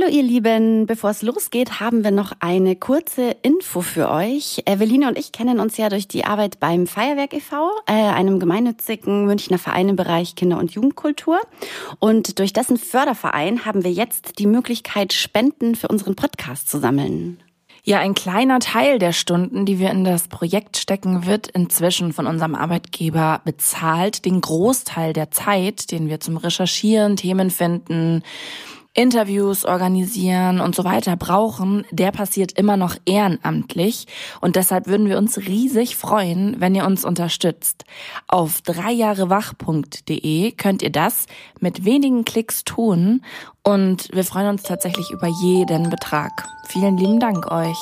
Hallo ihr Lieben, bevor es losgeht, haben wir noch eine kurze Info für euch. Eveline und ich kennen uns ja durch die Arbeit beim Feuerwerk e.V., äh, einem gemeinnützigen Münchner Verein im Bereich Kinder- und Jugendkultur. Und durch dessen Förderverein haben wir jetzt die Möglichkeit, Spenden für unseren Podcast zu sammeln. Ja, ein kleiner Teil der Stunden, die wir in das Projekt stecken, wird inzwischen von unserem Arbeitgeber bezahlt. Den Großteil der Zeit, den wir zum Recherchieren, Themen finden, Interviews organisieren und so weiter brauchen, der passiert immer noch ehrenamtlich. Und deshalb würden wir uns riesig freuen, wenn ihr uns unterstützt. Auf dreijahrewach.de könnt ihr das mit wenigen Klicks tun. Und wir freuen uns tatsächlich über jeden Betrag. Vielen lieben Dank euch.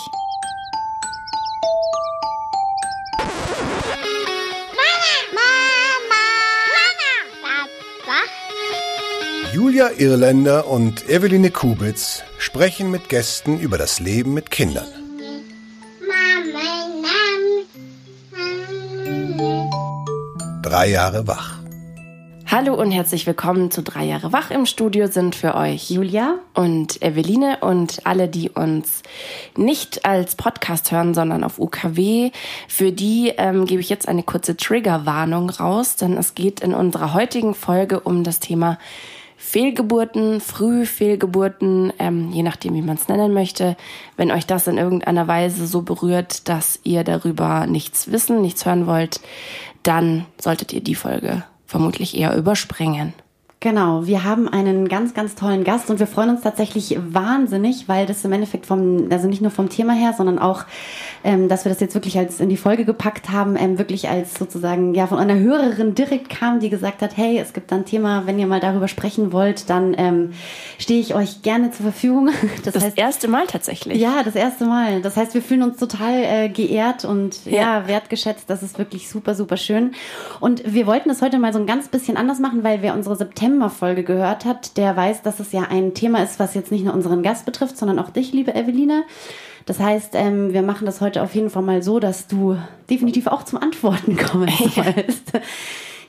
Julia Irländer und Eveline Kubitz sprechen mit Gästen über das Leben mit Kindern. Drei Jahre wach. Hallo und herzlich willkommen zu Drei Jahre Wach. Im Studio sind für euch Julia und Eveline und alle, die uns nicht als Podcast hören, sondern auf UKW. Für die ähm, gebe ich jetzt eine kurze Triggerwarnung raus, denn es geht in unserer heutigen Folge um das Thema Fehlgeburten, Frühfehlgeburten, ähm, je nachdem, wie man es nennen möchte. Wenn euch das in irgendeiner Weise so berührt, dass ihr darüber nichts wissen, nichts hören wollt, dann solltet ihr die Folge vermutlich eher überspringen. Genau, wir haben einen ganz, ganz tollen Gast und wir freuen uns tatsächlich wahnsinnig, weil das im Endeffekt vom, also nicht nur vom Thema her, sondern auch, ähm, dass wir das jetzt wirklich als in die Folge gepackt haben, ähm, wirklich als sozusagen ja von einer Hörerin direkt kam, die gesagt hat, hey, es gibt ein Thema, wenn ihr mal darüber sprechen wollt, dann ähm, stehe ich euch gerne zur Verfügung. Das, das heißt, erste Mal tatsächlich. Ja, das erste Mal. Das heißt, wir fühlen uns total äh, geehrt und ja. ja, wertgeschätzt. Das ist wirklich super, super schön. Und wir wollten das heute mal so ein ganz bisschen anders machen, weil wir unsere September September-Folge gehört hat, der weiß, dass es ja ein Thema ist, was jetzt nicht nur unseren Gast betrifft, sondern auch dich, liebe Eveline. Das heißt, ähm, wir machen das heute auf jeden Fall mal so, dass du definitiv auch zum Antworten kommen sollst.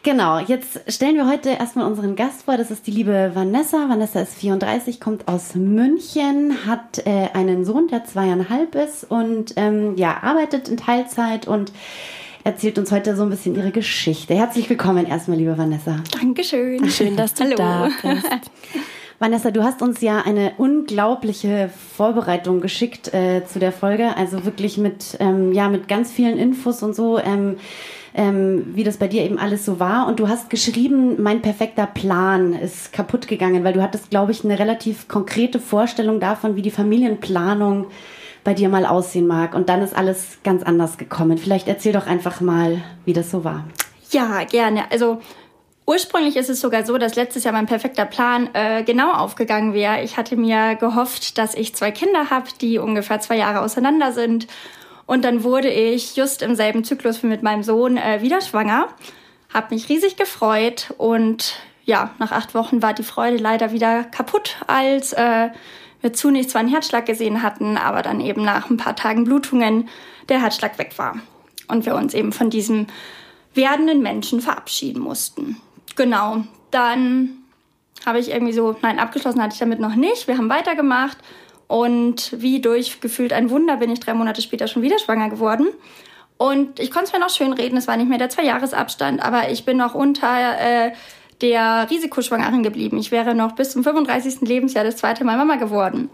Genau, jetzt stellen wir heute erstmal unseren Gast vor. Das ist die liebe Vanessa. Vanessa ist 34, kommt aus München, hat äh, einen Sohn, der zweieinhalb ist und ähm, ja, arbeitet in Teilzeit und erzählt uns heute so ein bisschen ihre Geschichte. Herzlich willkommen erstmal, liebe Vanessa. Dankeschön. Schön, dass du Hallo. da bist. Vanessa, du hast uns ja eine unglaubliche Vorbereitung geschickt äh, zu der Folge, also wirklich mit ähm, ja mit ganz vielen Infos und so, ähm, ähm, wie das bei dir eben alles so war. Und du hast geschrieben, mein perfekter Plan ist kaputt gegangen, weil du hattest, glaube ich, eine relativ konkrete Vorstellung davon, wie die Familienplanung bei dir mal aussehen mag. Und dann ist alles ganz anders gekommen. Vielleicht erzähl doch einfach mal, wie das so war. Ja, gerne. Also ursprünglich ist es sogar so, dass letztes Jahr mein perfekter Plan äh, genau aufgegangen wäre. Ich hatte mir gehofft, dass ich zwei Kinder habe, die ungefähr zwei Jahre auseinander sind. Und dann wurde ich just im selben Zyklus wie mit meinem Sohn äh, wieder schwanger. Hab mich riesig gefreut und ja, nach acht Wochen war die Freude leider wieder kaputt, als äh, wir zunächst zwar einen Herzschlag gesehen hatten, aber dann eben nach ein paar Tagen Blutungen der Herzschlag weg war. Und wir uns eben von diesem werdenden Menschen verabschieden mussten. Genau, dann habe ich irgendwie so, nein, abgeschlossen hatte ich damit noch nicht. Wir haben weitergemacht und wie durch gefühlt ein Wunder bin ich drei Monate später schon wieder schwanger geworden. Und ich konnte es mir noch schön reden, es war nicht mehr der Zwei-Jahres-Abstand, aber ich bin noch unter äh, der Risikoschwangeren geblieben. Ich wäre noch bis zum 35. Lebensjahr das zweite Mal Mama geworden.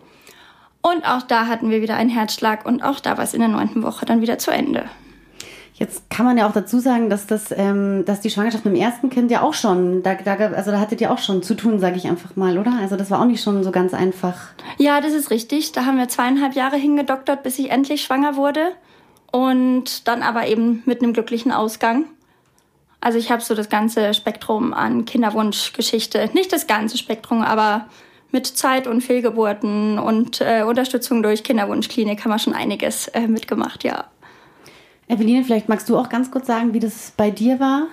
Und auch da hatten wir wieder einen Herzschlag und auch da war es in der neunten Woche dann wieder zu Ende. Jetzt kann man ja auch dazu sagen, dass das, ähm, dass die Schwangerschaft mit dem ersten Kind ja auch schon, da, da, also da hattet ihr auch schon zu tun, sage ich einfach mal, oder? Also das war auch nicht schon so ganz einfach. Ja, das ist richtig. Da haben wir zweieinhalb Jahre hingedoktert, bis ich endlich schwanger wurde und dann aber eben mit einem glücklichen Ausgang. Also ich habe so das ganze Spektrum an Kinderwunschgeschichte, nicht das ganze Spektrum, aber mit Zeit- und Fehlgeburten und äh, Unterstützung durch Kinderwunschklinik haben wir schon einiges äh, mitgemacht, ja. Eveline, vielleicht magst du auch ganz kurz sagen, wie das bei dir war?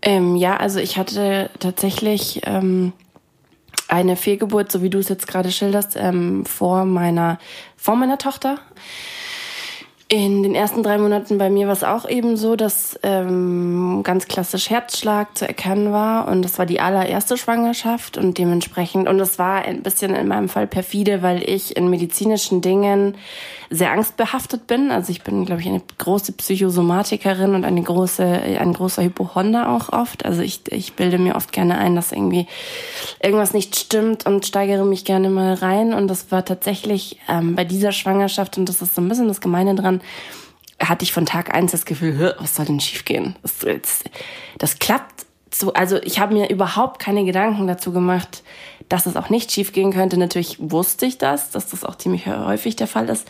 Ähm, ja, also ich hatte tatsächlich ähm, eine Fehlgeburt, so wie du es jetzt gerade schilderst, ähm, vor meiner vor meiner Tochter. In den ersten drei Monaten bei mir war es auch eben so, dass ähm, ganz klassisch Herzschlag zu erkennen war. Und das war die allererste Schwangerschaft und dementsprechend, und das war ein bisschen in meinem Fall perfide, weil ich in medizinischen Dingen sehr angstbehaftet bin. Also ich bin, glaube ich, eine große Psychosomatikerin und eine große, ein großer Hypochonder auch oft. Also ich, ich bilde mir oft gerne ein, dass irgendwie irgendwas nicht stimmt und steigere mich gerne mal rein. Und das war tatsächlich ähm, bei dieser Schwangerschaft, und das ist so ein bisschen das Gemeine dran, hatte ich von Tag eins das Gefühl, was soll denn schiefgehen? Das, das, das klappt so, also ich habe mir überhaupt keine Gedanken dazu gemacht, dass es auch nicht schiefgehen könnte. Natürlich wusste ich das, dass das auch ziemlich häufig der Fall ist.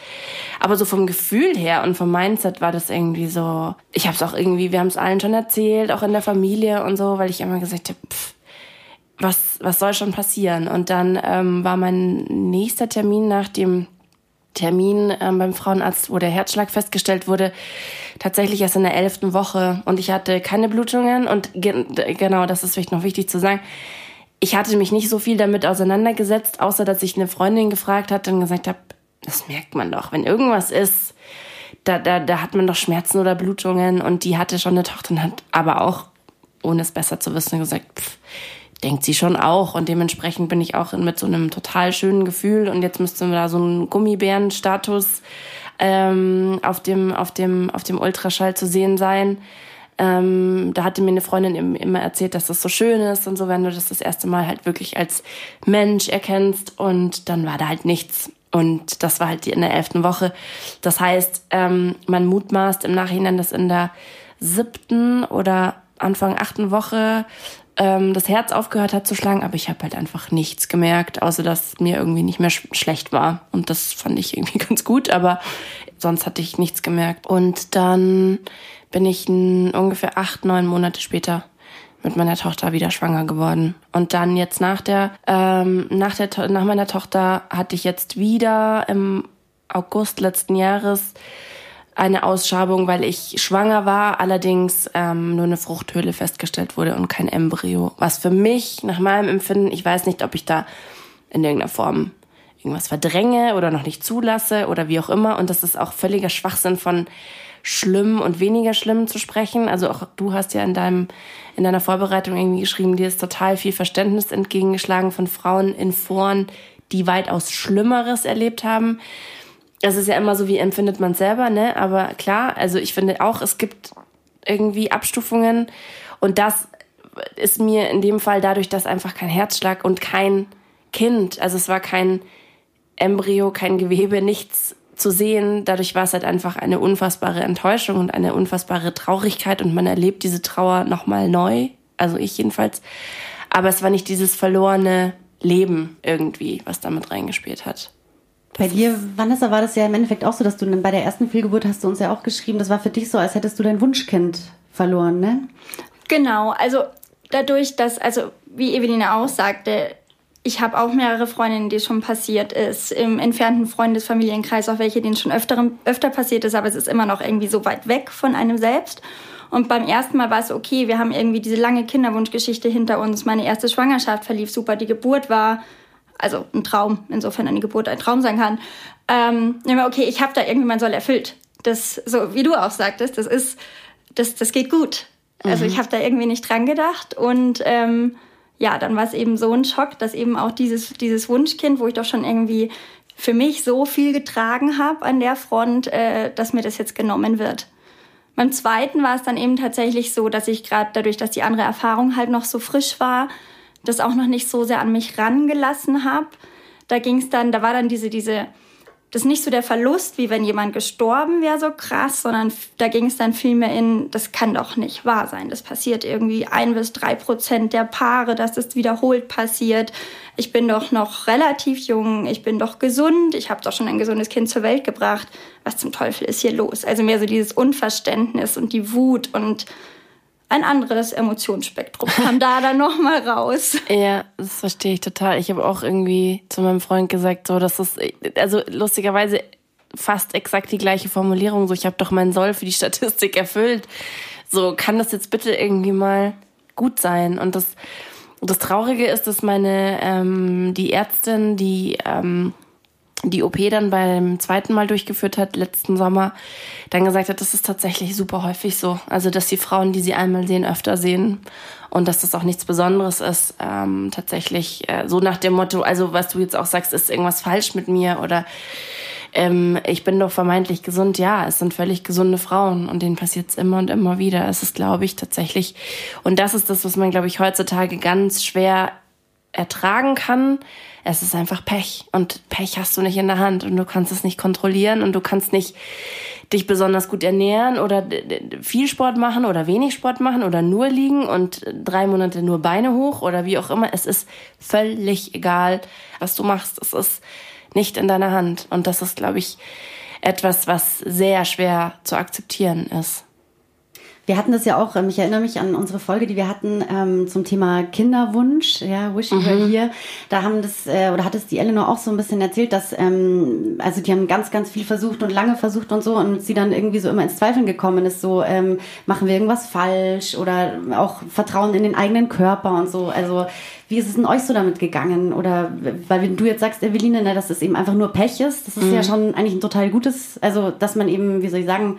Aber so vom Gefühl her und vom Mindset war das irgendwie so. Ich habe es auch irgendwie, wir haben es allen schon erzählt, auch in der Familie und so, weil ich immer gesagt habe, was was soll schon passieren? Und dann ähm, war mein nächster Termin nach dem Termin ähm, beim Frauenarzt, wo der Herzschlag festgestellt wurde, tatsächlich erst in der elften Woche. Und ich hatte keine Blutungen. Und ge genau, das ist vielleicht noch wichtig zu sagen. Ich hatte mich nicht so viel damit auseinandergesetzt, außer dass ich eine Freundin gefragt hatte und gesagt habe, das merkt man doch. Wenn irgendwas ist, da, da, da hat man doch Schmerzen oder Blutungen. Und die hatte schon eine Tochter und hat aber auch, ohne es besser zu wissen, gesagt, pff, denkt sie schon auch. Und dementsprechend bin ich auch mit so einem total schönen Gefühl. Und jetzt müsste da so ein Gummibärenstatus ähm, auf dem auf dem auf dem Ultraschall zu sehen sein. Ähm, da hatte mir eine Freundin immer erzählt, dass das so schön ist und so, wenn du das das erste Mal halt wirklich als Mensch erkennst. Und dann war da halt nichts. Und das war halt in der elften Woche. Das heißt, ähm, man mutmaßt im Nachhinein, dass in der siebten oder Anfang achten Woche ähm, das Herz aufgehört hat zu schlagen, aber ich habe halt einfach nichts gemerkt, außer dass mir irgendwie nicht mehr sch schlecht war. Und das fand ich irgendwie ganz gut, aber sonst hatte ich nichts gemerkt. Und dann bin ich ungefähr acht, neun Monate später mit meiner Tochter wieder schwanger geworden. Und dann jetzt nach der, ähm, nach der, nach meiner Tochter hatte ich jetzt wieder im August letzten Jahres eine Ausschabung, weil ich schwanger war, allerdings ähm, nur eine Fruchthöhle festgestellt wurde und kein Embryo. Was für mich, nach meinem Empfinden, ich weiß nicht, ob ich da in irgendeiner Form irgendwas verdränge oder noch nicht zulasse oder wie auch immer. Und das ist auch völliger Schwachsinn von schlimm und weniger schlimm zu sprechen. Also auch du hast ja in deinem in deiner Vorbereitung irgendwie geschrieben, dir ist total viel Verständnis entgegengeschlagen von Frauen in Foren, die weitaus Schlimmeres erlebt haben es ist ja immer so, wie empfindet man selber, ne? Aber klar, also ich finde auch, es gibt irgendwie Abstufungen und das ist mir in dem Fall dadurch, dass einfach kein Herzschlag und kein Kind, also es war kein Embryo, kein Gewebe, nichts zu sehen. Dadurch war es halt einfach eine unfassbare Enttäuschung und eine unfassbare Traurigkeit und man erlebt diese Trauer nochmal neu. Also ich jedenfalls. Aber es war nicht dieses verlorene Leben irgendwie, was damit reingespielt hat. Bei dir, Vanessa, war das ja im Endeffekt auch so, dass du bei der ersten Fehlgeburt hast du uns ja auch geschrieben, das war für dich so, als hättest du dein Wunschkind verloren, ne? Genau, also dadurch, dass, also wie Eveline auch sagte, ich habe auch mehrere Freundinnen, die es schon passiert ist, im entfernten Freundesfamilienkreis, auch welche, denen schon öfter, öfter passiert ist, aber es ist immer noch irgendwie so weit weg von einem selbst. Und beim ersten Mal war es okay, wir haben irgendwie diese lange Kinderwunschgeschichte hinter uns. Meine erste Schwangerschaft verlief super, die Geburt war also ein Traum, insofern eine Geburt ein Traum sein kann. Ähm, okay, ich habe da irgendwie mein Soll erfüllt. Das, so wie du auch sagtest, das ist, das, das geht gut. Also mhm. ich habe da irgendwie nicht dran gedacht und ähm, ja, dann war es eben so ein Schock, dass eben auch dieses, dieses Wunschkind, wo ich doch schon irgendwie für mich so viel getragen habe an der Front, äh, dass mir das jetzt genommen wird. Beim zweiten war es dann eben tatsächlich so, dass ich gerade dadurch, dass die andere Erfahrung halt noch so frisch war, das auch noch nicht so sehr an mich rangelassen habe. Da ging es dann, da war dann diese, diese, das ist nicht so der Verlust, wie wenn jemand gestorben wäre, so krass, sondern da ging es dann viel mehr in, das kann doch nicht wahr sein. Das passiert irgendwie ein bis drei Prozent der Paare, dass das wiederholt passiert. Ich bin doch noch relativ jung, ich bin doch gesund, ich habe doch schon ein gesundes Kind zur Welt gebracht. Was zum Teufel ist hier los? Also mehr so dieses Unverständnis und die Wut und ein anderes Emotionsspektrum kam da dann nochmal raus. Ja, das verstehe ich total. Ich habe auch irgendwie zu meinem Freund gesagt, so, dass das, also lustigerweise fast exakt die gleiche Formulierung, so, ich habe doch meinen Soll für die Statistik erfüllt. So, kann das jetzt bitte irgendwie mal gut sein? Und das, das Traurige ist, dass meine, ähm, die Ärztin, die, ähm, die OP dann beim zweiten Mal durchgeführt hat, letzten Sommer, dann gesagt hat, das ist tatsächlich super häufig so. Also, dass die Frauen, die sie einmal sehen, öfter sehen und dass das auch nichts Besonderes ist. Ähm, tatsächlich äh, so nach dem Motto, also was du jetzt auch sagst, ist irgendwas falsch mit mir oder ähm, ich bin doch vermeintlich gesund. Ja, es sind völlig gesunde Frauen und denen passiert es immer und immer wieder. Es ist, glaube ich, tatsächlich, und das ist das, was man, glaube ich, heutzutage ganz schwer ertragen kann. Es ist einfach Pech und Pech hast du nicht in der Hand und du kannst es nicht kontrollieren und du kannst nicht dich besonders gut ernähren oder viel Sport machen oder wenig Sport machen oder nur liegen und drei Monate nur Beine hoch oder wie auch immer. Es ist völlig egal, was du machst. Es ist nicht in deiner Hand. Und das ist, glaube ich, etwas, was sehr schwer zu akzeptieren ist. Wir hatten das ja auch, ähm, ich erinnere mich an unsere Folge, die wir hatten ähm, zum Thema Kinderwunsch, ja, Wish You mhm. Were Here. Da haben das, äh, oder hat es die Eleanor auch so ein bisschen erzählt, dass, ähm, also die haben ganz, ganz viel versucht und lange versucht und so und sie dann irgendwie so immer ins Zweifeln gekommen ist, so, ähm, machen wir irgendwas falsch oder auch Vertrauen in den eigenen Körper und so. Also wie ist es denn euch so damit gegangen? Oder weil du jetzt sagst, Eveline, ne, dass es eben einfach nur Pech ist, das ist mhm. ja schon eigentlich ein total gutes, also dass man eben, wie soll ich sagen,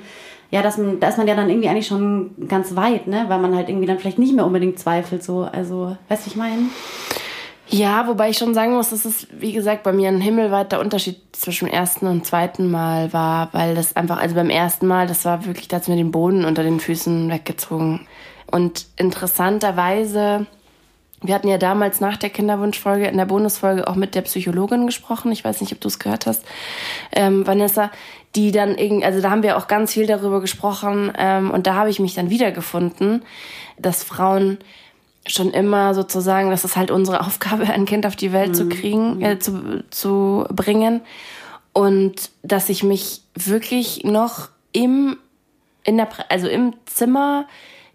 ja, dass man, da ist man ja dann irgendwie eigentlich schon ganz weit, ne? Weil man halt irgendwie dann vielleicht nicht mehr unbedingt zweifelt, so. Also, weißt du, ich meine? Ja, wobei ich schon sagen muss, dass es, wie gesagt, bei mir ein himmelweiter Unterschied zwischen dem ersten und zweiten Mal war, weil das einfach, also beim ersten Mal, das war wirklich, da hat mir den Boden unter den Füßen weggezogen. Und interessanterweise, wir hatten ja damals nach der Kinderwunschfolge in der Bonusfolge auch mit der Psychologin gesprochen. Ich weiß nicht, ob du es gehört hast, ähm, Vanessa die dann irgendwie, also da haben wir auch ganz viel darüber gesprochen ähm, und da habe ich mich dann wiedergefunden, dass Frauen schon immer sozusagen, das ist halt unsere Aufgabe, ein Kind auf die Welt mhm. zu kriegen, äh, zu, zu bringen. Und dass ich mich wirklich noch im in der also im Zimmer,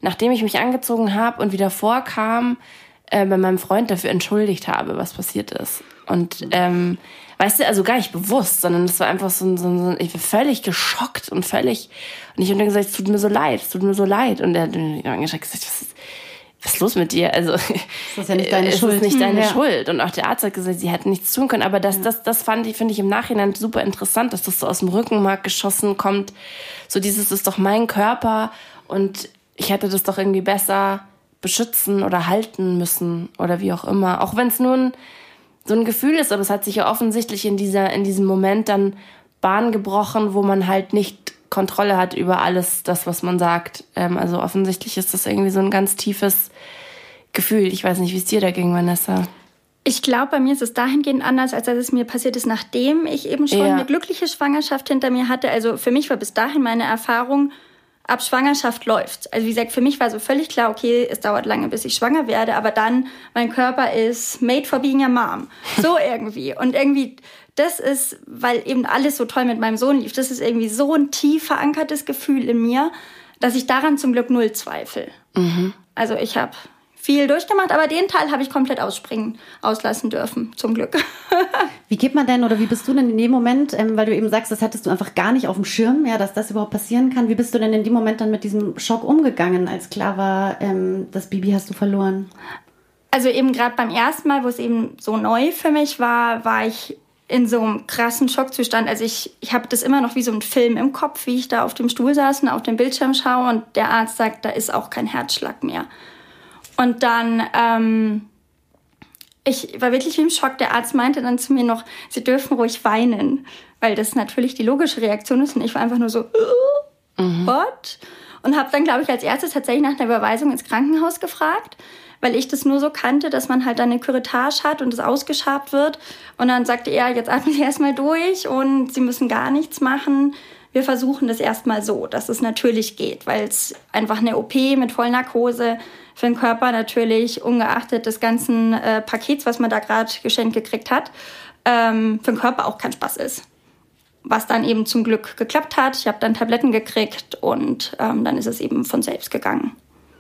nachdem ich mich angezogen habe und wieder vorkam, äh, bei meinem Freund dafür entschuldigt habe, was passiert ist. Und ähm, weißt du, also gar nicht bewusst, sondern es war einfach so ein, so ein, ich war völlig geschockt und völlig, und ich habe dann gesagt, es tut mir so leid, es tut mir so leid. Und er hat mir angeschaut gesagt, was ist, was ist los mit dir? Also, das ist ja nicht deine es Schuld. ist nicht deine ja. Schuld. Und auch der Arzt hat gesagt, sie hätten nichts tun können. Aber das, ja. das, das fand ich, finde ich im Nachhinein super interessant, dass das so aus dem Rückenmark geschossen kommt. So dieses ist doch mein Körper und ich hätte das doch irgendwie besser beschützen oder halten müssen oder wie auch immer. Auch wenn es nur ein so ein Gefühl ist, aber es hat sich ja offensichtlich in dieser, in diesem Moment dann Bahn gebrochen, wo man halt nicht Kontrolle hat über alles das, was man sagt. Ähm, also offensichtlich ist das irgendwie so ein ganz tiefes Gefühl. Ich weiß nicht, wie es dir da ging, Vanessa. Ich glaube, bei mir ist es dahingehend anders, als dass es mir passiert ist, nachdem ich eben schon ja. eine glückliche Schwangerschaft hinter mir hatte. Also für mich war bis dahin meine Erfahrung, ab Schwangerschaft läuft. Also wie gesagt, für mich war so völlig klar, okay, es dauert lange, bis ich schwanger werde, aber dann, mein Körper ist made for being a mom. So irgendwie. Und irgendwie, das ist, weil eben alles so toll mit meinem Sohn lief, das ist irgendwie so ein tief verankertes Gefühl in mir, dass ich daran zum Glück null zweifle. Mhm. Also ich habe viel durchgemacht, aber den Teil habe ich komplett ausspringen, auslassen dürfen, zum Glück. wie geht man denn oder wie bist du denn in dem Moment, ähm, weil du eben sagst, das hattest du einfach gar nicht auf dem Schirm, ja, dass das überhaupt passieren kann. Wie bist du denn in dem Moment dann mit diesem Schock umgegangen, als klar war, ähm, das Baby hast du verloren? Also eben gerade beim ersten Mal, wo es eben so neu für mich war, war ich in so einem krassen Schockzustand. Also ich, ich habe das immer noch wie so ein Film im Kopf, wie ich da auf dem Stuhl saß und auf dem Bildschirm schaue und der Arzt sagt, da ist auch kein Herzschlag mehr. Und dann, ähm, ich war wirklich wie im Schock. Der Arzt meinte dann zu mir noch, Sie dürfen ruhig weinen, weil das natürlich die logische Reaktion ist. Und ich war einfach nur so, uh, mhm. what? Und habe dann, glaube ich, als erstes tatsächlich nach einer Überweisung ins Krankenhaus gefragt, weil ich das nur so kannte, dass man halt dann eine Curettage hat und es ausgeschabt wird. Und dann sagte er, jetzt atmen Sie erstmal durch und Sie müssen gar nichts machen. Wir versuchen das erstmal so, dass es natürlich geht, weil es einfach eine OP mit Vollnarkose für den Körper natürlich, ungeachtet des ganzen äh, Pakets, was man da gerade geschenkt gekriegt hat, ähm, für den Körper auch kein Spaß ist. Was dann eben zum Glück geklappt hat. Ich habe dann Tabletten gekriegt und ähm, dann ist es eben von selbst gegangen.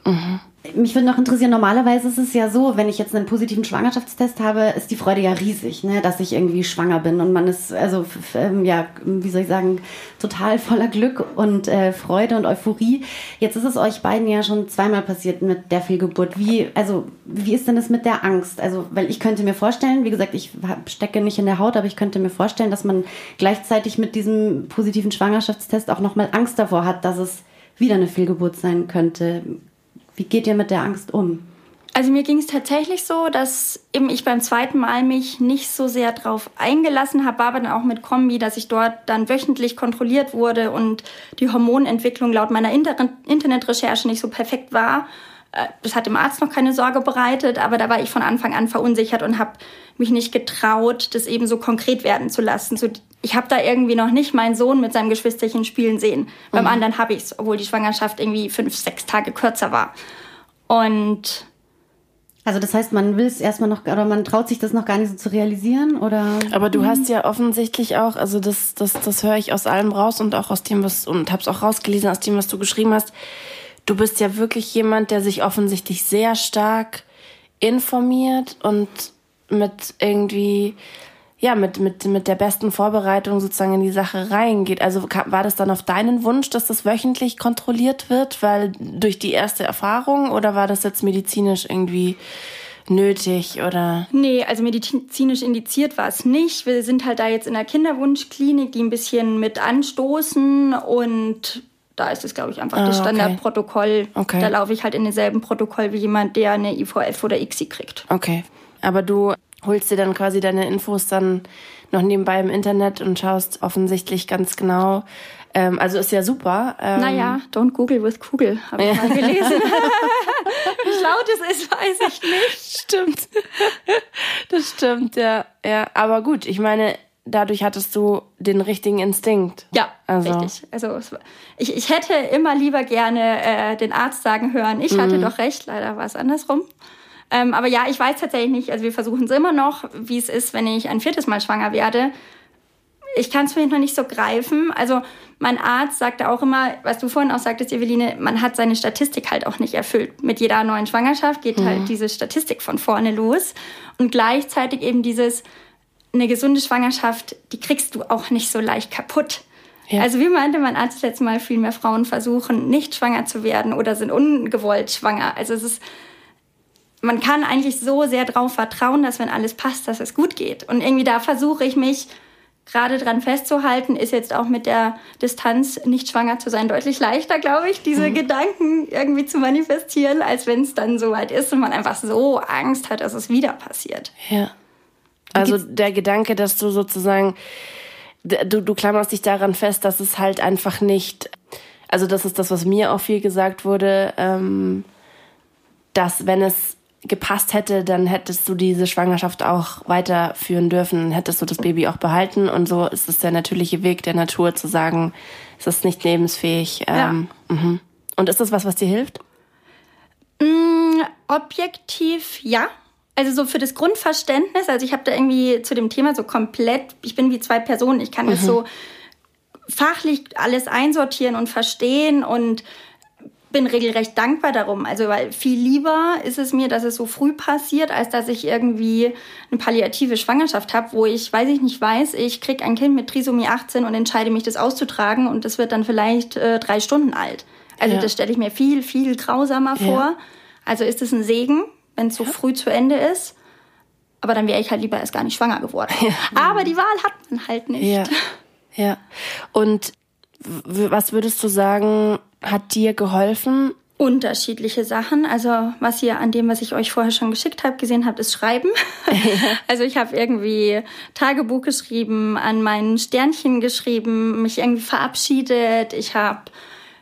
Mhm. Mich würde noch interessieren, normalerweise ist es ja so, wenn ich jetzt einen positiven Schwangerschaftstest habe, ist die Freude ja riesig, ne, dass ich irgendwie schwanger bin und man ist, also, ähm, ja, wie soll ich sagen, total voller Glück und äh, Freude und Euphorie. Jetzt ist es euch beiden ja schon zweimal passiert mit der Fehlgeburt. Wie, also, wie ist denn das mit der Angst? Also, weil ich könnte mir vorstellen, wie gesagt, ich stecke nicht in der Haut, aber ich könnte mir vorstellen, dass man gleichzeitig mit diesem positiven Schwangerschaftstest auch nochmal Angst davor hat, dass es wieder eine Fehlgeburt sein könnte. Wie geht ihr mit der Angst um? Also mir ging es tatsächlich so, dass eben ich beim zweiten Mal mich nicht so sehr drauf eingelassen habe, aber dann auch mit Kombi, dass ich dort dann wöchentlich kontrolliert wurde und die Hormonentwicklung laut meiner Inter Internetrecherche nicht so perfekt war. Äh, das hat dem Arzt noch keine Sorge bereitet, aber da war ich von Anfang an verunsichert und habe mich nicht getraut, das eben so konkret werden zu lassen. So, ich habe da irgendwie noch nicht meinen Sohn mit seinem Geschwisterchen spielen sehen. Mhm. Beim anderen habe ich es, obwohl die Schwangerschaft irgendwie fünf, sechs Tage kürzer war. Und also das heißt, man will es erstmal noch, oder man traut sich das noch gar nicht so zu realisieren, oder? Aber du hast ja offensichtlich auch, also das, das, das höre ich aus allem raus und auch aus dem, was, und hab's auch rausgelesen aus dem, was du geschrieben hast. Du bist ja wirklich jemand, der sich offensichtlich sehr stark informiert und mit irgendwie ja, mit, mit, mit der besten Vorbereitung sozusagen in die Sache reingeht. Also war das dann auf deinen Wunsch, dass das wöchentlich kontrolliert wird, weil durch die erste Erfahrung oder war das jetzt medizinisch irgendwie nötig oder? Nee, also medizinisch indiziert war es nicht. Wir sind halt da jetzt in der Kinderwunschklinik, die ein bisschen mit anstoßen und da ist es, glaube ich, einfach ah, das Standardprotokoll. Okay. Da laufe ich halt in demselben Protokoll wie jemand, der eine IVF oder ICSI kriegt. Okay. Aber du holst dir dann quasi deine Infos dann noch nebenbei im Internet und schaust offensichtlich ganz genau. Ähm, also ist ja super. Ähm, naja, don't Google with Kugel, habe ich mal gelesen. Wie schlau das ist, weiß ich nicht. Stimmt. Das stimmt, ja. ja. Aber gut, ich meine, dadurch hattest du den richtigen Instinkt. Ja, also. richtig. Also ich, ich hätte immer lieber gerne äh, den Arzt sagen hören, ich hatte mhm. doch recht, leider war es andersrum. Ähm, aber ja, ich weiß tatsächlich nicht, also wir versuchen es immer noch, wie es ist, wenn ich ein viertes Mal schwanger werde. Ich kann es mich noch nicht so greifen. Also mein Arzt sagte auch immer, was du vorhin auch sagtest, Eveline, man hat seine Statistik halt auch nicht erfüllt. Mit jeder neuen Schwangerschaft geht mhm. halt diese Statistik von vorne los. Und gleichzeitig eben dieses, eine gesunde Schwangerschaft, die kriegst du auch nicht so leicht kaputt. Ja. Also wie meinte mein Arzt letztes Mal, viel mehr Frauen versuchen, nicht schwanger zu werden oder sind ungewollt schwanger. Also es ist man kann eigentlich so sehr darauf vertrauen, dass wenn alles passt, dass es gut geht. Und irgendwie da versuche ich mich gerade dran festzuhalten, ist jetzt auch mit der Distanz nicht schwanger zu sein deutlich leichter, glaube ich, diese mhm. Gedanken irgendwie zu manifestieren, als wenn es dann so weit ist und man einfach so Angst hat, dass es wieder passiert. Ja. Also der Gedanke, dass du sozusagen, du, du klammerst dich daran fest, dass es halt einfach nicht, also das ist das, was mir auch viel gesagt wurde, ähm, dass wenn es gepasst hätte, dann hättest du diese Schwangerschaft auch weiterführen dürfen, hättest du das Baby auch behalten. Und so ist es der natürliche Weg der Natur zu sagen, es ist nicht lebensfähig. Ja. Ähm, mhm. Und ist das was, was dir hilft? Mm, objektiv ja. Also so für das Grundverständnis, also ich habe da irgendwie zu dem Thema so komplett, ich bin wie zwei Personen, ich kann mhm. das so fachlich alles einsortieren und verstehen und bin regelrecht dankbar darum. Also, weil viel lieber ist es mir, dass es so früh passiert, als dass ich irgendwie eine palliative Schwangerschaft habe, wo ich, weiß ich nicht, weiß, ich krieg ein Kind mit Trisomie 18 und entscheide mich, das auszutragen und das wird dann vielleicht äh, drei Stunden alt. Also, ja. das stelle ich mir viel, viel grausamer ja. vor. Also ist es ein Segen, wenn es so ja. früh zu Ende ist. Aber dann wäre ich halt lieber erst gar nicht schwanger geworden. Aber die Wahl hat man halt nicht. Ja. ja. Und was würdest du sagen, hat dir geholfen? Unterschiedliche Sachen. Also was ihr an dem, was ich euch vorher schon geschickt habe, gesehen habt, ist Schreiben. also ich habe irgendwie Tagebuch geschrieben, an meinen Sternchen geschrieben, mich irgendwie verabschiedet. Ich habe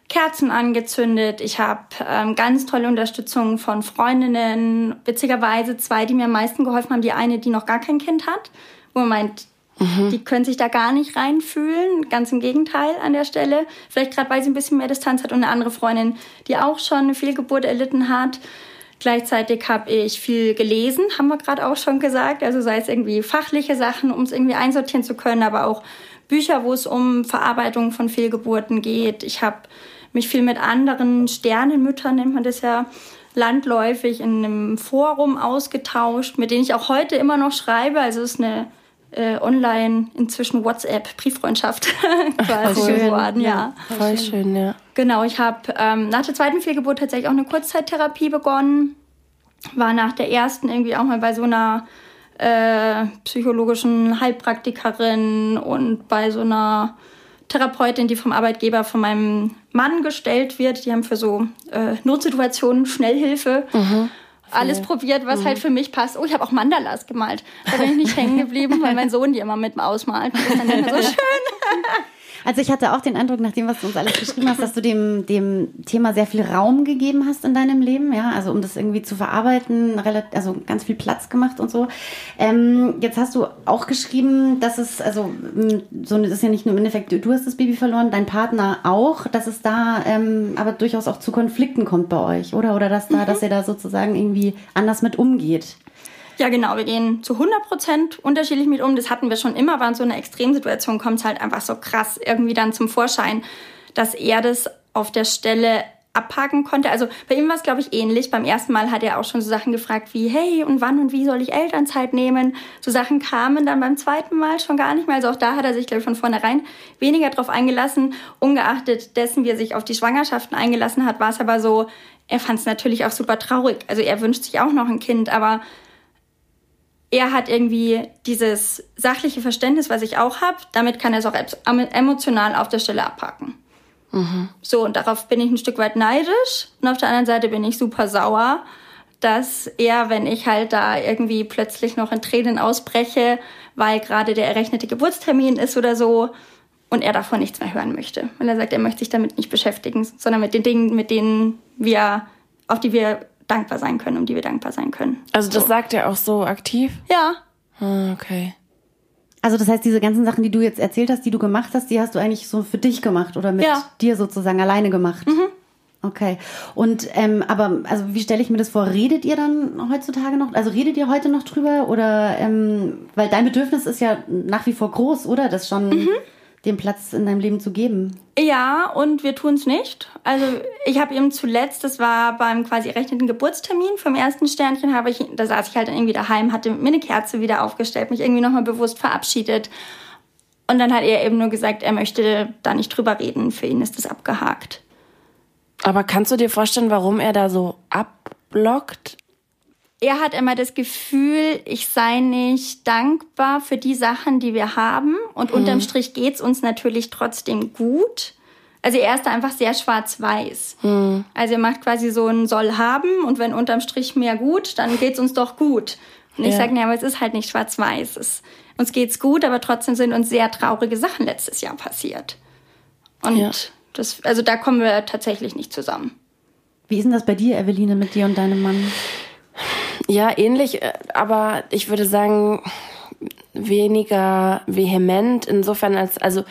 Kerzen angezündet. Ich habe ähm, ganz tolle Unterstützung von Freundinnen. Witzigerweise zwei, die mir am meisten geholfen haben. Die eine, die noch gar kein Kind hat, wo man meint, Mhm. Die können sich da gar nicht reinfühlen, ganz im Gegenteil an der Stelle. Vielleicht gerade, weil sie ein bisschen mehr Distanz hat und eine andere Freundin, die auch schon eine Fehlgeburt erlitten hat. Gleichzeitig habe ich viel gelesen, haben wir gerade auch schon gesagt. Also sei es irgendwie fachliche Sachen, um es irgendwie einsortieren zu können, aber auch Bücher, wo es um Verarbeitung von Fehlgeburten geht. Ich habe mich viel mit anderen Sternenmüttern, nennt man das ja, landläufig in einem Forum ausgetauscht, mit denen ich auch heute immer noch schreibe. Also es ist eine äh, online inzwischen WhatsApp Brieffreundschaft quasi geworden, ja. ja. Voll schön, ja. Genau, ich habe ähm, nach der zweiten Fehlgeburt tatsächlich auch eine Kurzzeittherapie begonnen. War nach der ersten irgendwie auch mal bei so einer äh, psychologischen Heilpraktikerin und bei so einer Therapeutin, die vom Arbeitgeber von meinem Mann gestellt wird. Die haben für so äh, Notsituationen Schnellhilfe. Mhm. Alles probiert, was halt mhm. halt für mich passt. Oh, ich habe auch Mandalas gemalt. Da bin ich nicht hängen geblieben, weil mein Sohn die immer mit ausmalt. Das ist dann immer so schön. Also ich hatte auch den Eindruck, nachdem was du uns alles geschrieben hast, dass du dem, dem Thema sehr viel Raum gegeben hast in deinem Leben, ja, also um das irgendwie zu verarbeiten, also ganz viel Platz gemacht und so. Ähm, jetzt hast du auch geschrieben, dass es, also so das ist ja nicht nur im Endeffekt, du hast das Baby verloren, dein Partner auch, dass es da ähm, aber durchaus auch zu Konflikten kommt bei euch, oder? Oder dass da, mhm. dass er da sozusagen irgendwie anders mit umgeht. Ja, genau. Wir gehen zu 100 Prozent unterschiedlich mit um. Das hatten wir schon immer, aber in so einer Extremsituation kommt es halt einfach so krass irgendwie dann zum Vorschein, dass er das auf der Stelle abhaken konnte. Also bei ihm war es, glaube ich, ähnlich. Beim ersten Mal hat er auch schon so Sachen gefragt wie, hey, und wann und wie soll ich Elternzeit nehmen? So Sachen kamen dann beim zweiten Mal schon gar nicht mehr. Also auch da hat er sich, glaube ich, von vornherein weniger drauf eingelassen. Ungeachtet dessen, wie er sich auf die Schwangerschaften eingelassen hat, war es aber so, er fand es natürlich auch super traurig. Also er wünscht sich auch noch ein Kind, aber er hat irgendwie dieses sachliche Verständnis, was ich auch habe. Damit kann er es auch emotional auf der Stelle abhaken. Mhm. So, und darauf bin ich ein Stück weit neidisch. Und auf der anderen Seite bin ich super sauer, dass er, wenn ich halt da irgendwie plötzlich noch in Tränen ausbreche, weil gerade der errechnete Geburtstermin ist oder so, und er davon nichts mehr hören möchte. Weil er sagt, er möchte sich damit nicht beschäftigen, sondern mit den Dingen, mit denen wir, auf die wir dankbar sein können, um die wir dankbar sein können. Also das so. sagt er auch so aktiv? Ja. Ah, okay. Also das heißt, diese ganzen Sachen, die du jetzt erzählt hast, die du gemacht hast, die hast du eigentlich so für dich gemacht oder mit ja. dir sozusagen alleine gemacht? Mhm. Okay. Und ähm, aber also wie stelle ich mir das vor? Redet ihr dann heutzutage noch? Also redet ihr heute noch drüber oder ähm, weil dein Bedürfnis ist ja nach wie vor groß, oder? Das schon. Mhm den Platz in deinem Leben zu geben. Ja, und wir tun es nicht. Also ich habe ihm zuletzt, das war beim quasi errechneten Geburtstermin vom ersten Sternchen, habe ich, da saß ich halt irgendwie daheim, hatte mir eine Kerze wieder aufgestellt, mich irgendwie nochmal bewusst verabschiedet. Und dann hat er eben nur gesagt, er möchte da nicht drüber reden. Für ihn ist das abgehakt. Aber kannst du dir vorstellen, warum er da so abblockt? Er hat immer das Gefühl, ich sei nicht dankbar für die Sachen, die wir haben. Und mhm. unterm Strich geht's uns natürlich trotzdem gut. Also er ist da einfach sehr schwarz-weiß. Mhm. Also er macht quasi so ein soll haben und wenn unterm Strich mehr gut, dann geht's uns doch gut. Und ich ja. sage, nee, aber es ist halt nicht schwarz-weiß. Uns geht's gut, aber trotzdem sind uns sehr traurige Sachen letztes Jahr passiert. Und ja. das, also da kommen wir tatsächlich nicht zusammen. Wie ist denn das bei dir, Eveline, mit dir und deinem Mann? Ja, ähnlich, äh, aber ich würde sagen, weniger vehement insofern als, also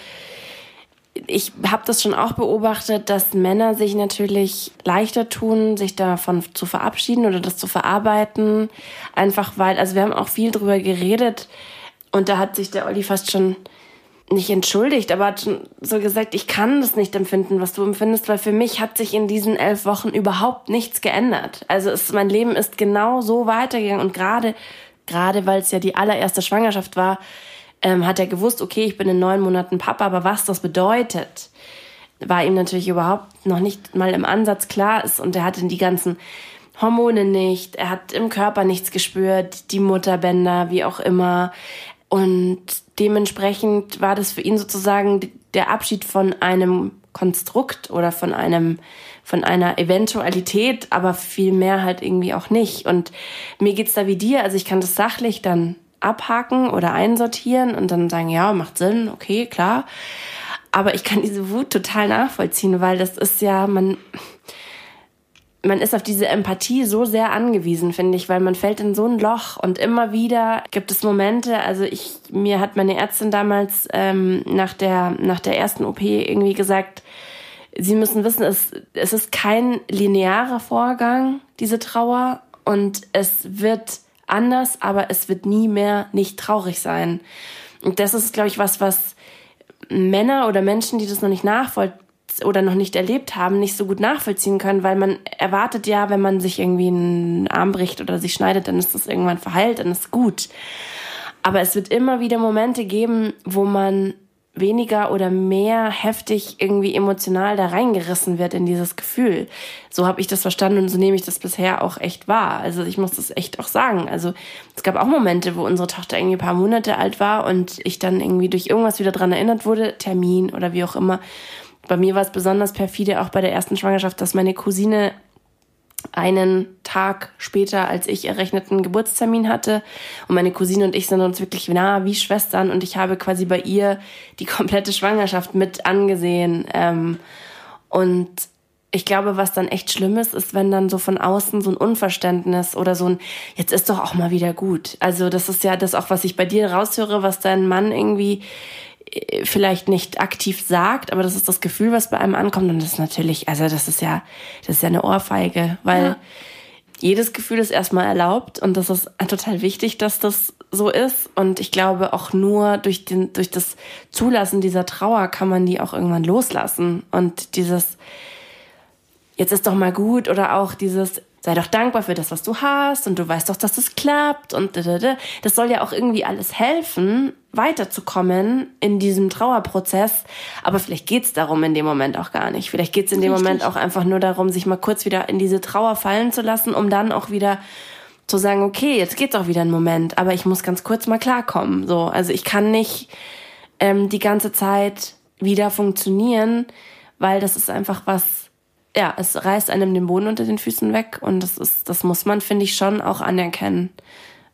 ich habe das schon auch beobachtet, dass Männer sich natürlich leichter tun, sich davon zu verabschieden oder das zu verarbeiten. Einfach weil, also wir haben auch viel drüber geredet und da hat sich der Olli fast schon nicht entschuldigt, aber hat so gesagt, ich kann das nicht empfinden, was du empfindest, weil für mich hat sich in diesen elf Wochen überhaupt nichts geändert. Also es, mein Leben ist genau so weitergegangen und gerade, gerade weil es ja die allererste Schwangerschaft war, ähm, hat er gewusst, okay, ich bin in neun Monaten Papa, aber was das bedeutet, war ihm natürlich überhaupt noch nicht mal im Ansatz klar ist und er hatte die ganzen Hormone nicht, er hat im Körper nichts gespürt, die Mutterbänder, wie auch immer. Und dementsprechend war das für ihn sozusagen der Abschied von einem Konstrukt oder von einem von einer Eventualität, aber viel mehr halt irgendwie auch nicht. Und mir geht's da wie dir, also ich kann das sachlich dann abhaken oder einsortieren und dann sagen, ja, macht Sinn, okay, klar. Aber ich kann diese Wut total nachvollziehen, weil das ist ja, man, man ist auf diese Empathie so sehr angewiesen, finde ich, weil man fällt in so ein Loch und immer wieder gibt es Momente, also ich, mir hat meine Ärztin damals ähm, nach der, nach der ersten OP irgendwie gesagt, Sie müssen wissen, es, es ist kein linearer Vorgang, diese Trauer, und es wird anders, aber es wird nie mehr nicht traurig sein. Und das ist, glaube ich, was, was Männer oder Menschen, die das noch nicht nachvollziehen, oder noch nicht erlebt haben, nicht so gut nachvollziehen können, weil man erwartet ja, wenn man sich irgendwie einen Arm bricht oder sich schneidet, dann ist das irgendwann verheilt, dann ist gut. Aber es wird immer wieder Momente geben, wo man weniger oder mehr heftig irgendwie emotional da reingerissen wird in dieses Gefühl. So habe ich das verstanden und so nehme ich das bisher auch echt wahr. Also ich muss das echt auch sagen. Also es gab auch Momente, wo unsere Tochter irgendwie ein paar Monate alt war und ich dann irgendwie durch irgendwas wieder dran erinnert wurde, Termin oder wie auch immer. Bei mir war es besonders perfide auch bei der ersten Schwangerschaft, dass meine Cousine einen Tag später, als ich errechneten Geburtstermin hatte. Und meine Cousine und ich sind uns wirklich nah wie Schwestern. Und ich habe quasi bei ihr die komplette Schwangerschaft mit angesehen. Ähm, und ich glaube, was dann echt schlimm ist, ist, wenn dann so von außen so ein Unverständnis oder so ein, jetzt ist doch auch mal wieder gut. Also das ist ja das auch, was ich bei dir raushöre, was dein Mann irgendwie vielleicht nicht aktiv sagt, aber das ist das Gefühl, was bei einem ankommt. Und das ist natürlich, also das ist ja, das ist ja eine Ohrfeige, weil ja. jedes Gefühl ist erstmal erlaubt und das ist total wichtig, dass das so ist. Und ich glaube, auch nur durch den, durch das Zulassen dieser Trauer kann man die auch irgendwann loslassen. Und dieses, jetzt ist doch mal gut oder auch dieses, sei doch dankbar für das, was du hast und du weißt doch, dass das klappt und das soll ja auch irgendwie alles helfen, weiterzukommen in diesem Trauerprozess. Aber vielleicht geht's darum in dem Moment auch gar nicht. Vielleicht geht's in dem Richtig. Moment auch einfach nur darum, sich mal kurz wieder in diese Trauer fallen zu lassen, um dann auch wieder zu sagen, okay, jetzt geht's auch wieder einen Moment, aber ich muss ganz kurz mal klarkommen. So, also ich kann nicht ähm, die ganze Zeit wieder funktionieren, weil das ist einfach was ja, es reißt einem den Boden unter den Füßen weg und das ist, das muss man, finde ich, schon auch anerkennen.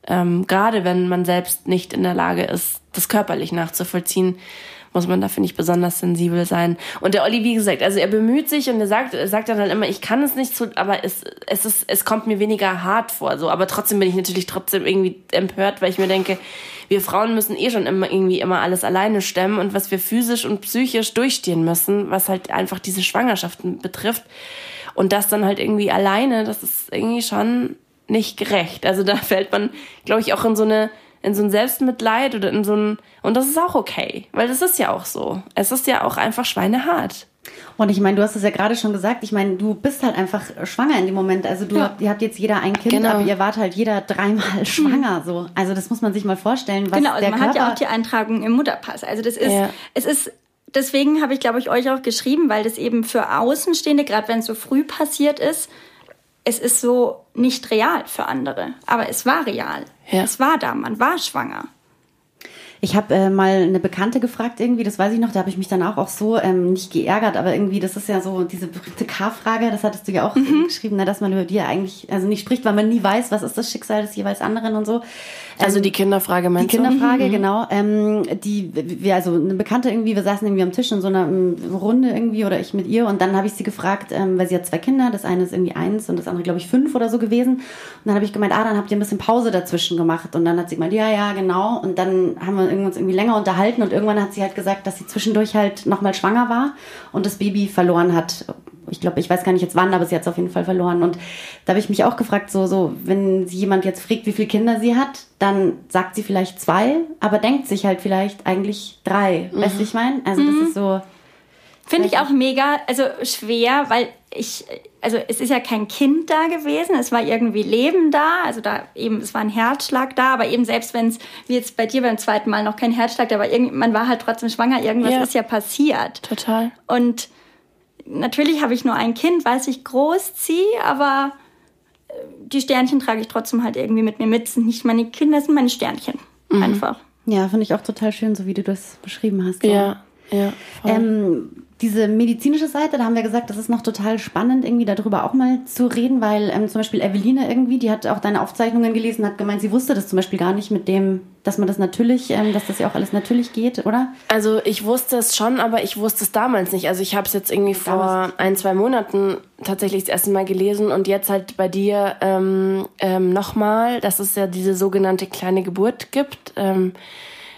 Ähm, gerade wenn man selbst nicht in der Lage ist, das körperlich nachzuvollziehen, muss man da, finde ich, besonders sensibel sein. Und der Olli, wie gesagt, also er bemüht sich und er sagt, er sagt dann halt immer, ich kann es nicht so, aber es, es ist, es kommt mir weniger hart vor, so. Aber trotzdem bin ich natürlich trotzdem irgendwie empört, weil ich mir denke, wir Frauen müssen eh schon immer irgendwie immer alles alleine stemmen und was wir physisch und psychisch durchstehen müssen, was halt einfach diese Schwangerschaften betrifft. Und das dann halt irgendwie alleine, das ist irgendwie schon nicht gerecht. Also da fällt man, glaube ich, auch in so eine in so ein Selbstmitleid oder in so ein und das ist auch okay, weil das ist ja auch so. Es ist ja auch einfach schweinehart. Und ich meine, du hast es ja gerade schon gesagt, ich meine, du bist halt einfach schwanger in dem Moment. Also du ja. habt, ihr habt jetzt jeder ein Kind, genau. aber ihr wart halt jeder dreimal schwanger. So. Also das muss man sich mal vorstellen. Was genau, also man Körper hat ja auch die Eintragung im Mutterpass. Also das ist, ja. es ist, deswegen habe ich, glaube ich, euch auch geschrieben, weil das eben für Außenstehende, gerade wenn es so früh passiert ist, es ist so nicht real für andere. Aber es war real. Ja. Es war da, man war schwanger. Ich habe äh, mal eine Bekannte gefragt irgendwie, das weiß ich noch, da habe ich mich dann auch, auch so ähm, nicht geärgert, aber irgendwie, das ist ja so diese berühmte K-Frage, das hattest du ja auch mhm. geschrieben, ne, dass man über die eigentlich also nicht spricht, weil man nie weiß, was ist das Schicksal des jeweils anderen und so. Also ähm, die Kinderfrage meinst Die Kinderfrage, mhm. genau. Ähm, die, wir, also eine Bekannte irgendwie, wir saßen irgendwie am Tisch in so einer ähm, Runde irgendwie oder ich mit ihr und dann habe ich sie gefragt, ähm, weil sie hat zwei Kinder, das eine ist irgendwie eins und das andere glaube ich fünf oder so gewesen. Und dann habe ich gemeint, ah, dann habt ihr ein bisschen Pause dazwischen gemacht und dann hat sie gemeint, ja, ja, genau. Und dann haben wir uns irgendwie länger unterhalten und irgendwann hat sie halt gesagt, dass sie zwischendurch halt nochmal schwanger war und das Baby verloren hat ich glaube, ich weiß gar nicht jetzt wann, aber sie hat es auf jeden Fall verloren. Und da habe ich mich auch gefragt, so, so, wenn sie jemand jetzt fragt, wie viele Kinder sie hat, dann sagt sie vielleicht zwei, aber denkt sich halt vielleicht eigentlich drei. Mhm. Weißt du, ich meine? Also das mhm. ist so. Finde ich auch mega, also schwer, weil ich, also es ist ja kein Kind da gewesen, es war irgendwie Leben da, also da eben, es war ein Herzschlag da, aber eben selbst wenn es, wie jetzt bei dir beim zweiten Mal noch kein Herzschlag, da war irgendwie, man war halt trotzdem schwanger, irgendwas ja. ist ja passiert. Total. Und natürlich habe ich nur ein Kind, weil ich groß ziehe, aber äh, die Sternchen trage ich trotzdem halt irgendwie mit mir mit. Das sind nicht meine Kinder, das sind meine Sternchen. Mhm. Einfach. Ja, finde ich auch total schön, so wie du das beschrieben hast. Ja, ja. Ähm, diese medizinische Seite, da haben wir gesagt, das ist noch total spannend, irgendwie darüber auch mal zu reden, weil ähm, zum Beispiel Eveline irgendwie, die hat auch deine Aufzeichnungen gelesen, hat gemeint, sie wusste das zum Beispiel gar nicht mit dem, dass man das natürlich, ähm, dass das ja auch alles natürlich geht, oder? Also ich wusste es schon, aber ich wusste es damals nicht. Also ich habe es jetzt irgendwie vor ein, zwei Monaten tatsächlich das erste Mal gelesen und jetzt halt bei dir ähm, ähm, nochmal, dass es ja diese sogenannte kleine Geburt gibt. Ähm,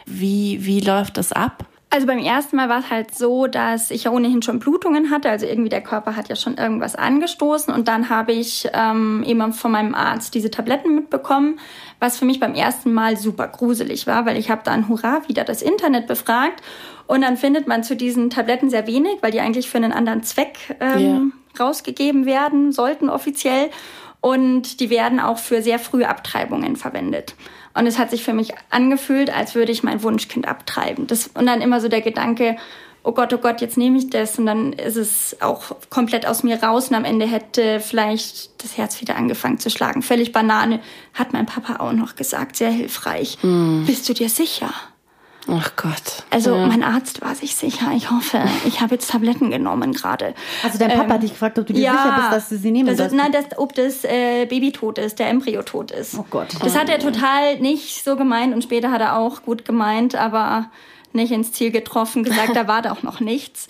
wie, wie läuft das ab? Also beim ersten Mal war es halt so, dass ich ja ohnehin schon Blutungen hatte. Also irgendwie der Körper hat ja schon irgendwas angestoßen. Und dann habe ich ähm, eben von meinem Arzt diese Tabletten mitbekommen, was für mich beim ersten Mal super gruselig war, weil ich habe dann hurra wieder das Internet befragt Und dann findet man zu diesen Tabletten sehr wenig, weil die eigentlich für einen anderen Zweck ähm, ja. rausgegeben werden sollten offiziell. Und die werden auch für sehr frühe Abtreibungen verwendet. Und es hat sich für mich angefühlt, als würde ich mein Wunschkind abtreiben. Das, und dann immer so der Gedanke, oh Gott, oh Gott, jetzt nehme ich das und dann ist es auch komplett aus mir raus und am Ende hätte vielleicht das Herz wieder angefangen zu schlagen. Völlig Banane, hat mein Papa auch noch gesagt, sehr hilfreich. Mm. Bist du dir sicher? Ach Gott. Also ja. mein Arzt war sich sicher. Ich hoffe, ich habe jetzt Tabletten genommen gerade. Also dein Papa ähm, hat dich gefragt, ob du dir ja, sicher bist, dass du sie nehmen das, Nein, das, ob das äh, Baby tot ist, der Embryo tot ist. Oh Gott. Das hat er total nicht so gemeint und später hat er auch gut gemeint, aber nicht ins Ziel getroffen, gesagt, da war doch noch nichts.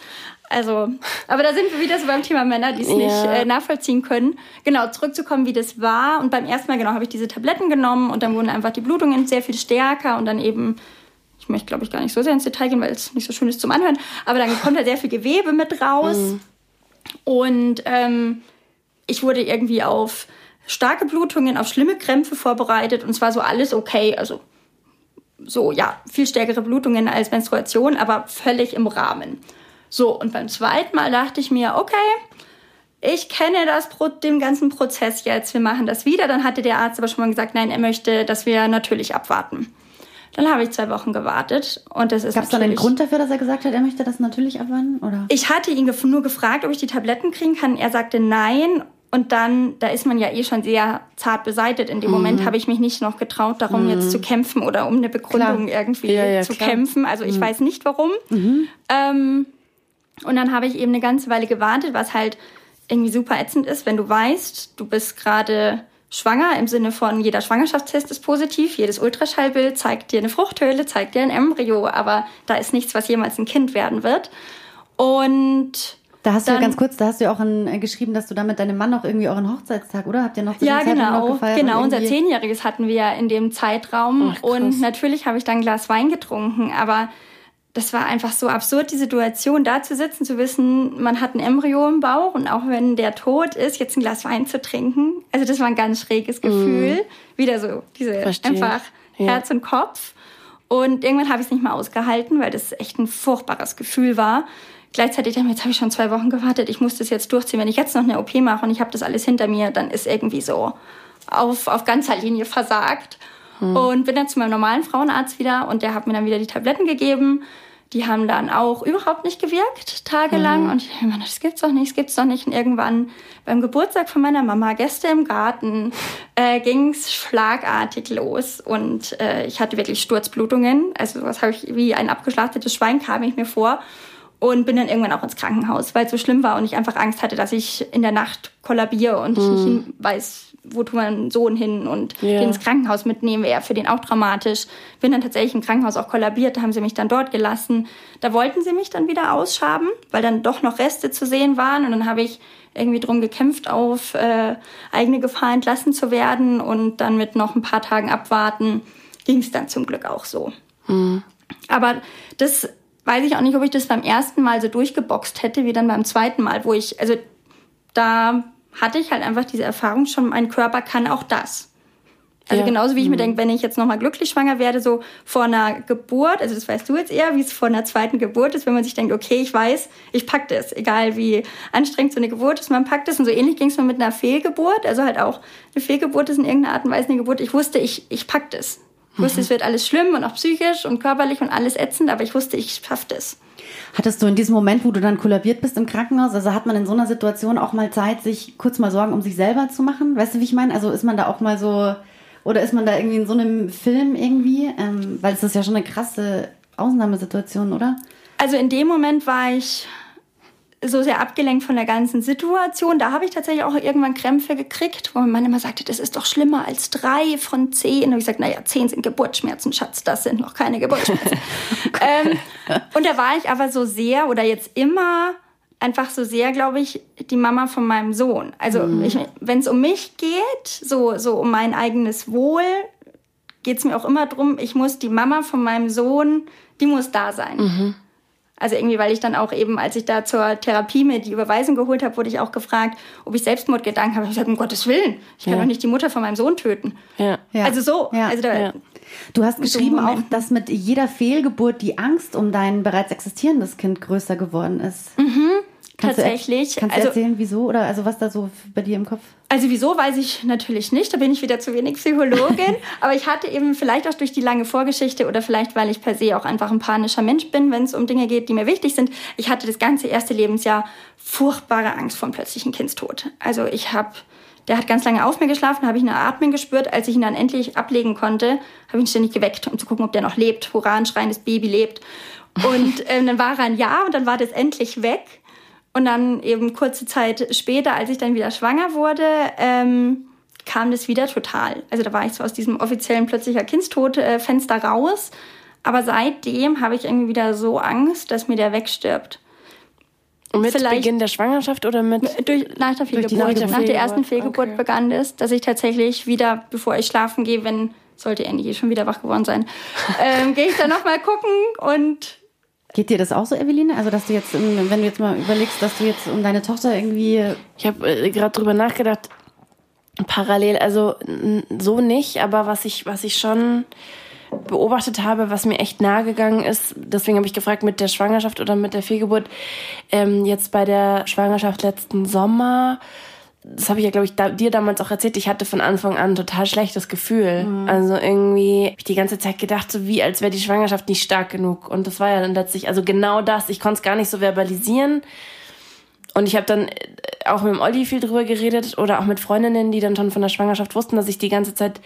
Also, aber da sind wir wieder so beim Thema Männer, die es ja. nicht äh, nachvollziehen können. Genau, zurückzukommen, wie das war. Und beim ersten Mal, genau, habe ich diese Tabletten genommen und dann wurden einfach die Blutungen sehr viel stärker und dann eben ich möchte, glaube ich, gar nicht so sehr ins Detail gehen, weil es nicht so schön ist zum Anhören. Aber dann kommt da sehr viel Gewebe mit raus. Mhm. Und ähm, ich wurde irgendwie auf starke Blutungen, auf schlimme Krämpfe vorbereitet. Und es war so alles okay. Also so, ja, viel stärkere Blutungen als Menstruation, aber völlig im Rahmen. So, und beim zweiten Mal dachte ich mir, okay, ich kenne das, den ganzen Prozess jetzt, wir machen das wieder. Dann hatte der Arzt aber schon mal gesagt, nein, er möchte, dass wir natürlich abwarten. Dann habe ich zwei Wochen gewartet und das ist Gab es dann einen Grund dafür, dass er gesagt hat, er möchte das natürlich abwarten? Oder? Ich hatte ihn nur gefragt, ob ich die Tabletten kriegen kann. Er sagte nein und dann, da ist man ja eh schon sehr zart beseitet. In dem mhm. Moment habe ich mich nicht noch getraut, darum mhm. jetzt zu kämpfen oder um eine Begründung klar. irgendwie ja, ja, zu klar. kämpfen. Also ich mhm. weiß nicht warum. Mhm. Ähm, und dann habe ich eben eine ganze Weile gewartet, was halt irgendwie super ätzend ist, wenn du weißt, du bist gerade schwanger im Sinne von jeder Schwangerschaftstest ist positiv, jedes Ultraschallbild zeigt dir eine Fruchthöhle, zeigt dir ein Embryo, aber da ist nichts, was jemals ein Kind werden wird. Und da hast dann, du ganz kurz, da hast du ja auch in, äh, geschrieben, dass du da mit deinem Mann noch irgendwie euren Hochzeitstag, oder? Habt ihr noch zu Ja, genau, noch gefeiert genau. Unser Zehnjähriges hatten wir in dem Zeitraum Ach, und natürlich habe ich dann ein Glas Wein getrunken, aber das war einfach so absurd, die Situation, da zu sitzen, zu wissen, man hat ein Embryo im Bauch und auch wenn der tot ist, jetzt ein Glas Wein zu trinken. Also das war ein ganz schräges Gefühl. Mm. Wieder so, diese Verstehe. einfach ja. Herz und Kopf. Und irgendwann habe ich es nicht mehr ausgehalten, weil das echt ein furchtbares Gefühl war. Gleichzeitig dachte ich, jetzt habe ich schon zwei Wochen gewartet, ich muss das jetzt durchziehen. Wenn ich jetzt noch eine OP mache und ich habe das alles hinter mir, dann ist irgendwie so auf, auf ganzer Linie versagt. Mhm. Und bin dann zu meinem normalen Frauenarzt wieder und der hat mir dann wieder die Tabletten gegeben. Die haben dann auch überhaupt nicht gewirkt, tagelang. Mhm. Und ich dachte mir, das gibt's doch nicht, das gibt's doch nicht. Und irgendwann beim Geburtstag von meiner Mama, Gäste im Garten, äh, ging's schlagartig los. Und äh, ich hatte wirklich Sturzblutungen. Also was habe ich, wie ein abgeschlachtetes Schwein kam ich mir vor. Und bin dann irgendwann auch ins Krankenhaus, weil es so schlimm war und ich einfach Angst hatte, dass ich in der Nacht kollabiere und mhm. ich nicht weiß, wo tut mein Sohn hin und yeah. den ins Krankenhaus mitnehmen, wäre für den auch dramatisch. Bin dann tatsächlich im Krankenhaus auch kollabiert, da haben sie mich dann dort gelassen. Da wollten sie mich dann wieder ausschaben, weil dann doch noch Reste zu sehen waren und dann habe ich irgendwie drum gekämpft, auf äh, eigene Gefahr entlassen zu werden und dann mit noch ein paar Tagen abwarten ging es dann zum Glück auch so. Mhm. Aber das weiß ich auch nicht, ob ich das beim ersten Mal so durchgeboxt hätte, wie dann beim zweiten Mal, wo ich, also da hatte ich halt einfach diese Erfahrung schon, mein Körper kann auch das. Also ja. genauso wie ich mhm. mir denke, wenn ich jetzt nochmal glücklich schwanger werde, so vor einer Geburt, also das weißt du jetzt eher, wie es vor einer zweiten Geburt ist, wenn man sich denkt, okay, ich weiß, ich pack das, egal wie anstrengend so eine Geburt ist, man packt das. Und so ähnlich ging es mir mit einer Fehlgeburt, also halt auch eine Fehlgeburt ist in irgendeiner Art und Weise eine Geburt. Ich wusste, ich, ich pack das. Ich wusste, mhm. es wird alles schlimm und auch psychisch und körperlich und alles ätzend, aber ich wusste, ich schaff das. Hattest du in diesem Moment, wo du dann kollabiert bist im Krankenhaus, also hat man in so einer Situation auch mal Zeit, sich kurz mal Sorgen um sich selber zu machen? Weißt du, wie ich meine? Also ist man da auch mal so, oder ist man da irgendwie in so einem Film irgendwie? Ähm, weil es ist ja schon eine krasse Ausnahmesituation, oder? Also in dem Moment war ich so sehr abgelenkt von der ganzen Situation. Da habe ich tatsächlich auch irgendwann Krämpfe gekriegt, wo mein Mann immer sagte, das ist doch schlimmer als drei von zehn. Und ich gesagt, naja, zehn sind Geburtsschmerzen, Schatz, das sind noch keine Geburtsschmerzen. ähm, und da war ich aber so sehr oder jetzt immer einfach so sehr, glaube ich, die Mama von meinem Sohn. Also mhm. wenn es um mich geht, so, so um mein eigenes Wohl, geht es mir auch immer darum, ich muss die Mama von meinem Sohn, die muss da sein. Mhm. Also irgendwie, weil ich dann auch eben, als ich da zur Therapie mir die Überweisung geholt habe, wurde ich auch gefragt, ob ich Selbstmordgedanken habe. Ich habe gesagt, um Gottes Willen, ich kann ja. doch nicht die Mutter von meinem Sohn töten. Ja. Also so. Ja. Also da, Du hast geschrieben auch, dass mit jeder Fehlgeburt die Angst um dein bereits existierendes Kind größer geworden ist. Mhm. Kannst Tatsächlich. Du, kannst also, du erzählen, wieso oder also was da so bei dir im Kopf? Also wieso weiß ich natürlich nicht, da bin ich wieder zu wenig Psychologin. aber ich hatte eben vielleicht auch durch die lange Vorgeschichte oder vielleicht weil ich per se auch einfach ein panischer Mensch bin, wenn es um Dinge geht, die mir wichtig sind. Ich hatte das ganze erste Lebensjahr furchtbare Angst vor einem plötzlichen Kindstod. Also ich habe der hat ganz lange auf mir geschlafen, habe ich eine Atmung gespürt. Als ich ihn dann endlich ablegen konnte, habe ich ihn ständig geweckt, um zu gucken, ob der noch lebt. Hurra, ein schreiendes Baby lebt. Und ähm, dann war er ein Jahr und dann war das endlich weg. Und dann eben kurze Zeit später, als ich dann wieder schwanger wurde, ähm, kam das wieder total. Also da war ich so aus diesem offiziellen plötzlicher Kindstod-Fenster äh, raus. Aber seitdem habe ich irgendwie wieder so Angst, dass mir der wegstirbt. Mit Vielleicht Beginn der Schwangerschaft oder mit? Durch, nach der Fehlgeburt. Nach der ersten Fehlgeburt okay. begann es, dass ich tatsächlich wieder, bevor ich schlafen gehe, wenn, sollte er nicht schon wieder wach geworden sein, ähm, gehe ich dann nochmal gucken und Geht dir das auch so, Eveline? Also, dass du jetzt, wenn du jetzt mal überlegst, dass du jetzt um deine Tochter irgendwie. Ich habe äh, gerade drüber nachgedacht, parallel, also so nicht, aber was ich, was ich schon beobachtet habe, was mir echt nahe gegangen ist, deswegen habe ich gefragt, mit der Schwangerschaft oder mit der Fehlgeburt, ähm, jetzt bei der Schwangerschaft letzten Sommer, das habe ich ja, glaube ich, da, dir damals auch erzählt, ich hatte von Anfang an ein total schlechtes Gefühl. Mhm. Also irgendwie habe ich die ganze Zeit gedacht, so wie als wäre die Schwangerschaft nicht stark genug. Und das war ja dann letztlich, also genau das, ich konnte es gar nicht so verbalisieren. Und ich habe dann äh, auch mit dem Olli viel drüber geredet oder auch mit Freundinnen, die dann schon von der Schwangerschaft wussten, dass ich die ganze Zeit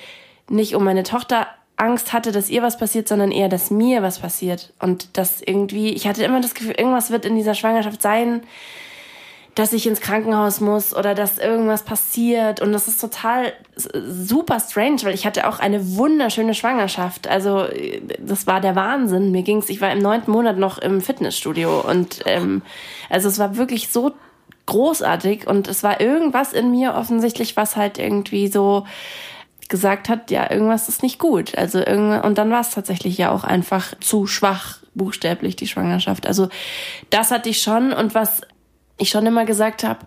nicht um meine Tochter Angst hatte, dass ihr was passiert, sondern eher, dass mir was passiert. Und dass irgendwie, ich hatte immer das Gefühl, irgendwas wird in dieser Schwangerschaft sein, dass ich ins Krankenhaus muss oder dass irgendwas passiert. Und das ist total super strange, weil ich hatte auch eine wunderschöne Schwangerschaft. Also das war der Wahnsinn. Mir ging's, ich war im neunten Monat noch im Fitnessstudio und ähm, also es war wirklich so großartig und es war irgendwas in mir offensichtlich, was halt irgendwie so gesagt hat, ja, irgendwas ist nicht gut. Also irgend und dann war es tatsächlich ja auch einfach zu schwach, buchstäblich die Schwangerschaft. Also das hatte ich schon und was ich schon immer gesagt habe,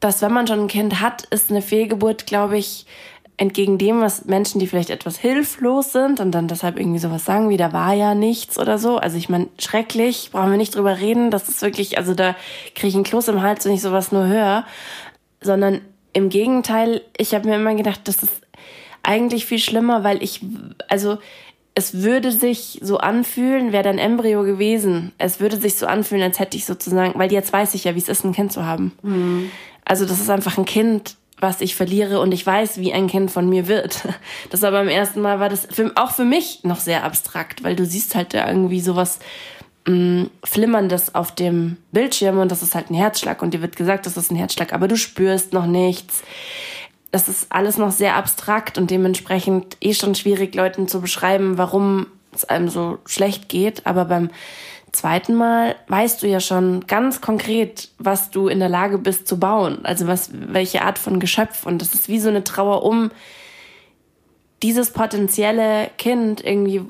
dass wenn man schon ein Kind hat, ist eine Fehlgeburt, glaube ich, entgegen dem, was Menschen, die vielleicht etwas hilflos sind und dann deshalb irgendwie sowas sagen, wie da war ja nichts oder so. Also ich meine, schrecklich, brauchen wir nicht drüber reden. Das ist wirklich, also da kriege ich einen Kloß im Hals, wenn ich sowas nur höre. Sondern im Gegenteil, ich habe mir immer gedacht, das ist eigentlich viel schlimmer, weil ich, also es würde sich so anfühlen, wäre dein Embryo gewesen. Es würde sich so anfühlen, als hätte ich sozusagen, weil jetzt weiß ich ja, wie es ist, ein Kind zu haben. Mhm. Also das ist einfach ein Kind, was ich verliere und ich weiß, wie ein Kind von mir wird. Das aber beim ersten Mal war das für, auch für mich noch sehr abstrakt, weil du siehst halt da irgendwie sowas mh, mm, flimmerndes auf dem Bildschirm und das ist halt ein Herzschlag und dir wird gesagt, das ist ein Herzschlag, aber du spürst noch nichts das ist alles noch sehr abstrakt und dementsprechend eh schon schwierig, Leuten zu beschreiben, warum es einem so schlecht geht. Aber beim zweiten Mal weißt du ja schon ganz konkret, was du in der Lage bist zu bauen. Also was, welche Art von Geschöpf. Und das ist wie so eine Trauer um dieses potenzielle Kind irgendwie.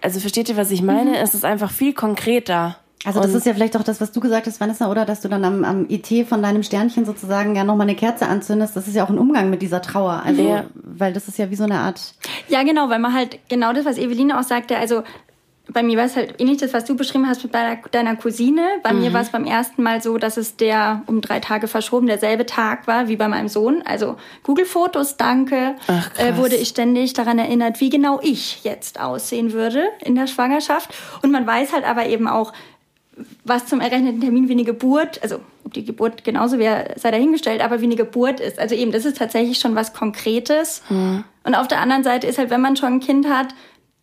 Also versteht ihr, was ich meine? Mhm. Es ist einfach viel konkreter. Also das und ist ja vielleicht auch das, was du gesagt hast, Vanessa, oder dass du dann am, am IT von deinem Sternchen sozusagen ja nochmal eine Kerze anzündest. Das ist ja auch ein Umgang mit dieser Trauer. Also, ja. weil das ist ja wie so eine Art. Ja, genau, weil man halt genau das, was Eveline auch sagte, also bei mir war es halt ähnlich das, was du beschrieben hast mit deiner, deiner Cousine. Bei mhm. mir war es beim ersten Mal so, dass es der um drei Tage verschoben derselbe Tag war wie bei meinem Sohn. Also Google-Fotos, danke, Ach, äh, wurde ich ständig daran erinnert, wie genau ich jetzt aussehen würde in der Schwangerschaft. Und man weiß halt aber eben auch, was zum errechneten Termin wie eine Geburt, also ob die Geburt genauso wäre, sei dahingestellt, aber wie eine Geburt ist. Also eben, das ist tatsächlich schon was Konkretes. Mhm. Und auf der anderen Seite ist halt, wenn man schon ein Kind hat,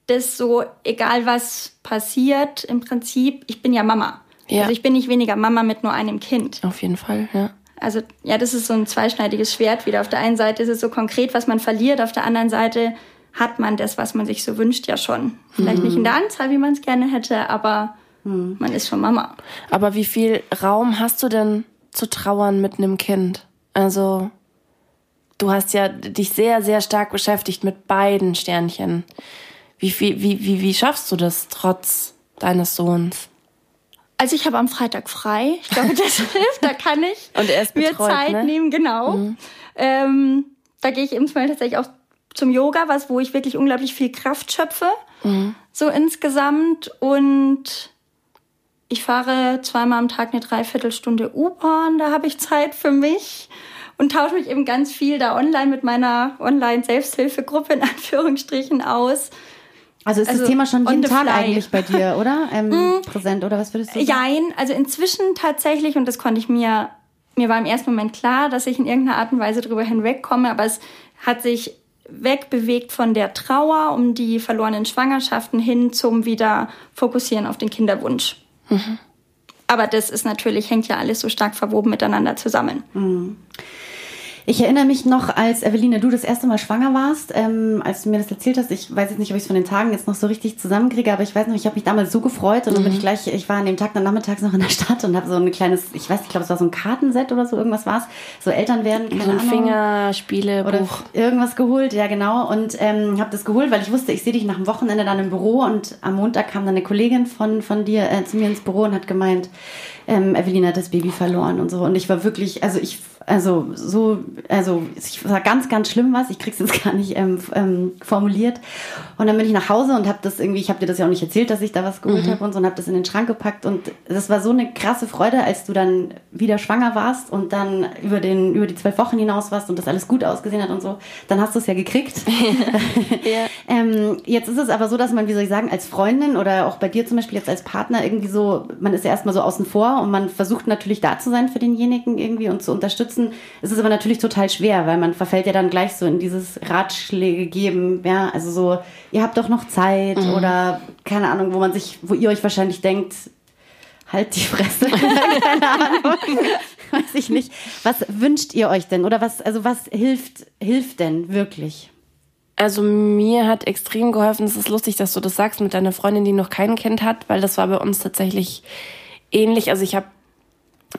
das so, egal was passiert, im Prinzip, ich bin ja Mama. Ja. Also ich bin nicht weniger Mama mit nur einem Kind. Auf jeden Fall, ja. Also ja, das ist so ein zweischneidiges Schwert wieder. Auf der einen Seite ist es so konkret, was man verliert, auf der anderen Seite hat man das, was man sich so wünscht, ja schon. Vielleicht mhm. nicht in der Anzahl, wie man es gerne hätte, aber hm. Man ist schon Mama. Aber wie viel Raum hast du denn zu trauern mit einem Kind? Also, du hast ja dich sehr, sehr stark beschäftigt mit beiden Sternchen. Wie, wie, wie, wie, wie schaffst du das trotz deines Sohns? Also ich habe am Freitag frei. Ich glaube, das hilft. Da kann ich Und er ist betreut, mir Zeit ne? nehmen, genau. Mhm. Ähm, da gehe ich eben mal tatsächlich auch zum Yoga, was wo ich wirklich unglaublich viel Kraft schöpfe, mhm. so insgesamt und ich fahre zweimal am Tag eine Dreiviertelstunde U-Bahn, da habe ich Zeit für mich und tausche mich eben ganz viel da online mit meiner Online-Selbsthilfegruppe in Anführungsstrichen aus. Also ist also das Thema schon jeden Tag fly. eigentlich bei dir, oder? Ähm, mm. Präsent, oder was würdest du sagen? Jein, also inzwischen tatsächlich, und das konnte ich mir, mir war im ersten Moment klar, dass ich in irgendeiner Art und Weise drüber hinwegkomme, aber es hat sich wegbewegt von der Trauer um die verlorenen Schwangerschaften hin zum wieder fokussieren auf den Kinderwunsch. Mhm. Aber das ist natürlich, hängt ja alles so stark verwoben miteinander zusammen. Mhm. Ich erinnere mich noch, als Eveline, du das erste Mal schwanger warst, ähm, als du mir das erzählt hast. Ich weiß jetzt nicht, ob ich es von den Tagen jetzt noch so richtig zusammenkriege, aber ich weiß noch, ich habe mich damals so gefreut und dann bin ich mhm. gleich, ich war an dem Tag dann nachmittags noch in der Stadt und habe so ein kleines, ich weiß, ich glaube, es war so ein Kartenset oder so, irgendwas war es, so Eltern werden, keine so ein Fingerspiele oder irgendwas geholt, ja genau. Und ähm, habe das geholt, weil ich wusste, ich sehe dich nach dem Wochenende dann im Büro und am Montag kam dann eine Kollegin von von dir äh, zu mir ins Büro und hat gemeint, ähm, Evelyn hat das Baby verloren und so. Und ich war wirklich, also ich, also so, also es war ganz, ganz schlimm was. Ich krieg's jetzt gar nicht ähm, ähm, formuliert. Und dann bin ich nach Hause und habe das irgendwie, ich habe dir das ja auch nicht erzählt, dass ich da was geholt mhm. habe und so und habe das in den Schrank gepackt. Und das war so eine krasse Freude, als du dann wieder schwanger warst und dann über den über die zwölf Wochen hinaus warst und das alles gut ausgesehen hat und so. Dann hast du es ja gekriegt. ja. ähm, jetzt ist es aber so, dass man, wie soll ich sagen, als Freundin oder auch bei dir zum Beispiel jetzt als Partner irgendwie so, man ist ja erstmal so außen vor und man versucht natürlich da zu sein für denjenigen irgendwie und zu unterstützen. Es ist aber natürlich total schwer, weil man verfällt ja dann gleich so in dieses Ratschläge geben, ja, also so, ihr habt doch noch Zeit mhm. oder keine Ahnung, wo man sich, wo ihr euch wahrscheinlich denkt, halt die Fresse, keine Ahnung, weiß ich nicht. Was wünscht ihr euch denn oder was, also was hilft, hilft denn wirklich? Also mir hat extrem geholfen, es ist lustig, dass du das sagst mit deiner Freundin, die noch kein Kind hat, weil das war bei uns tatsächlich ähnlich. Also ich habe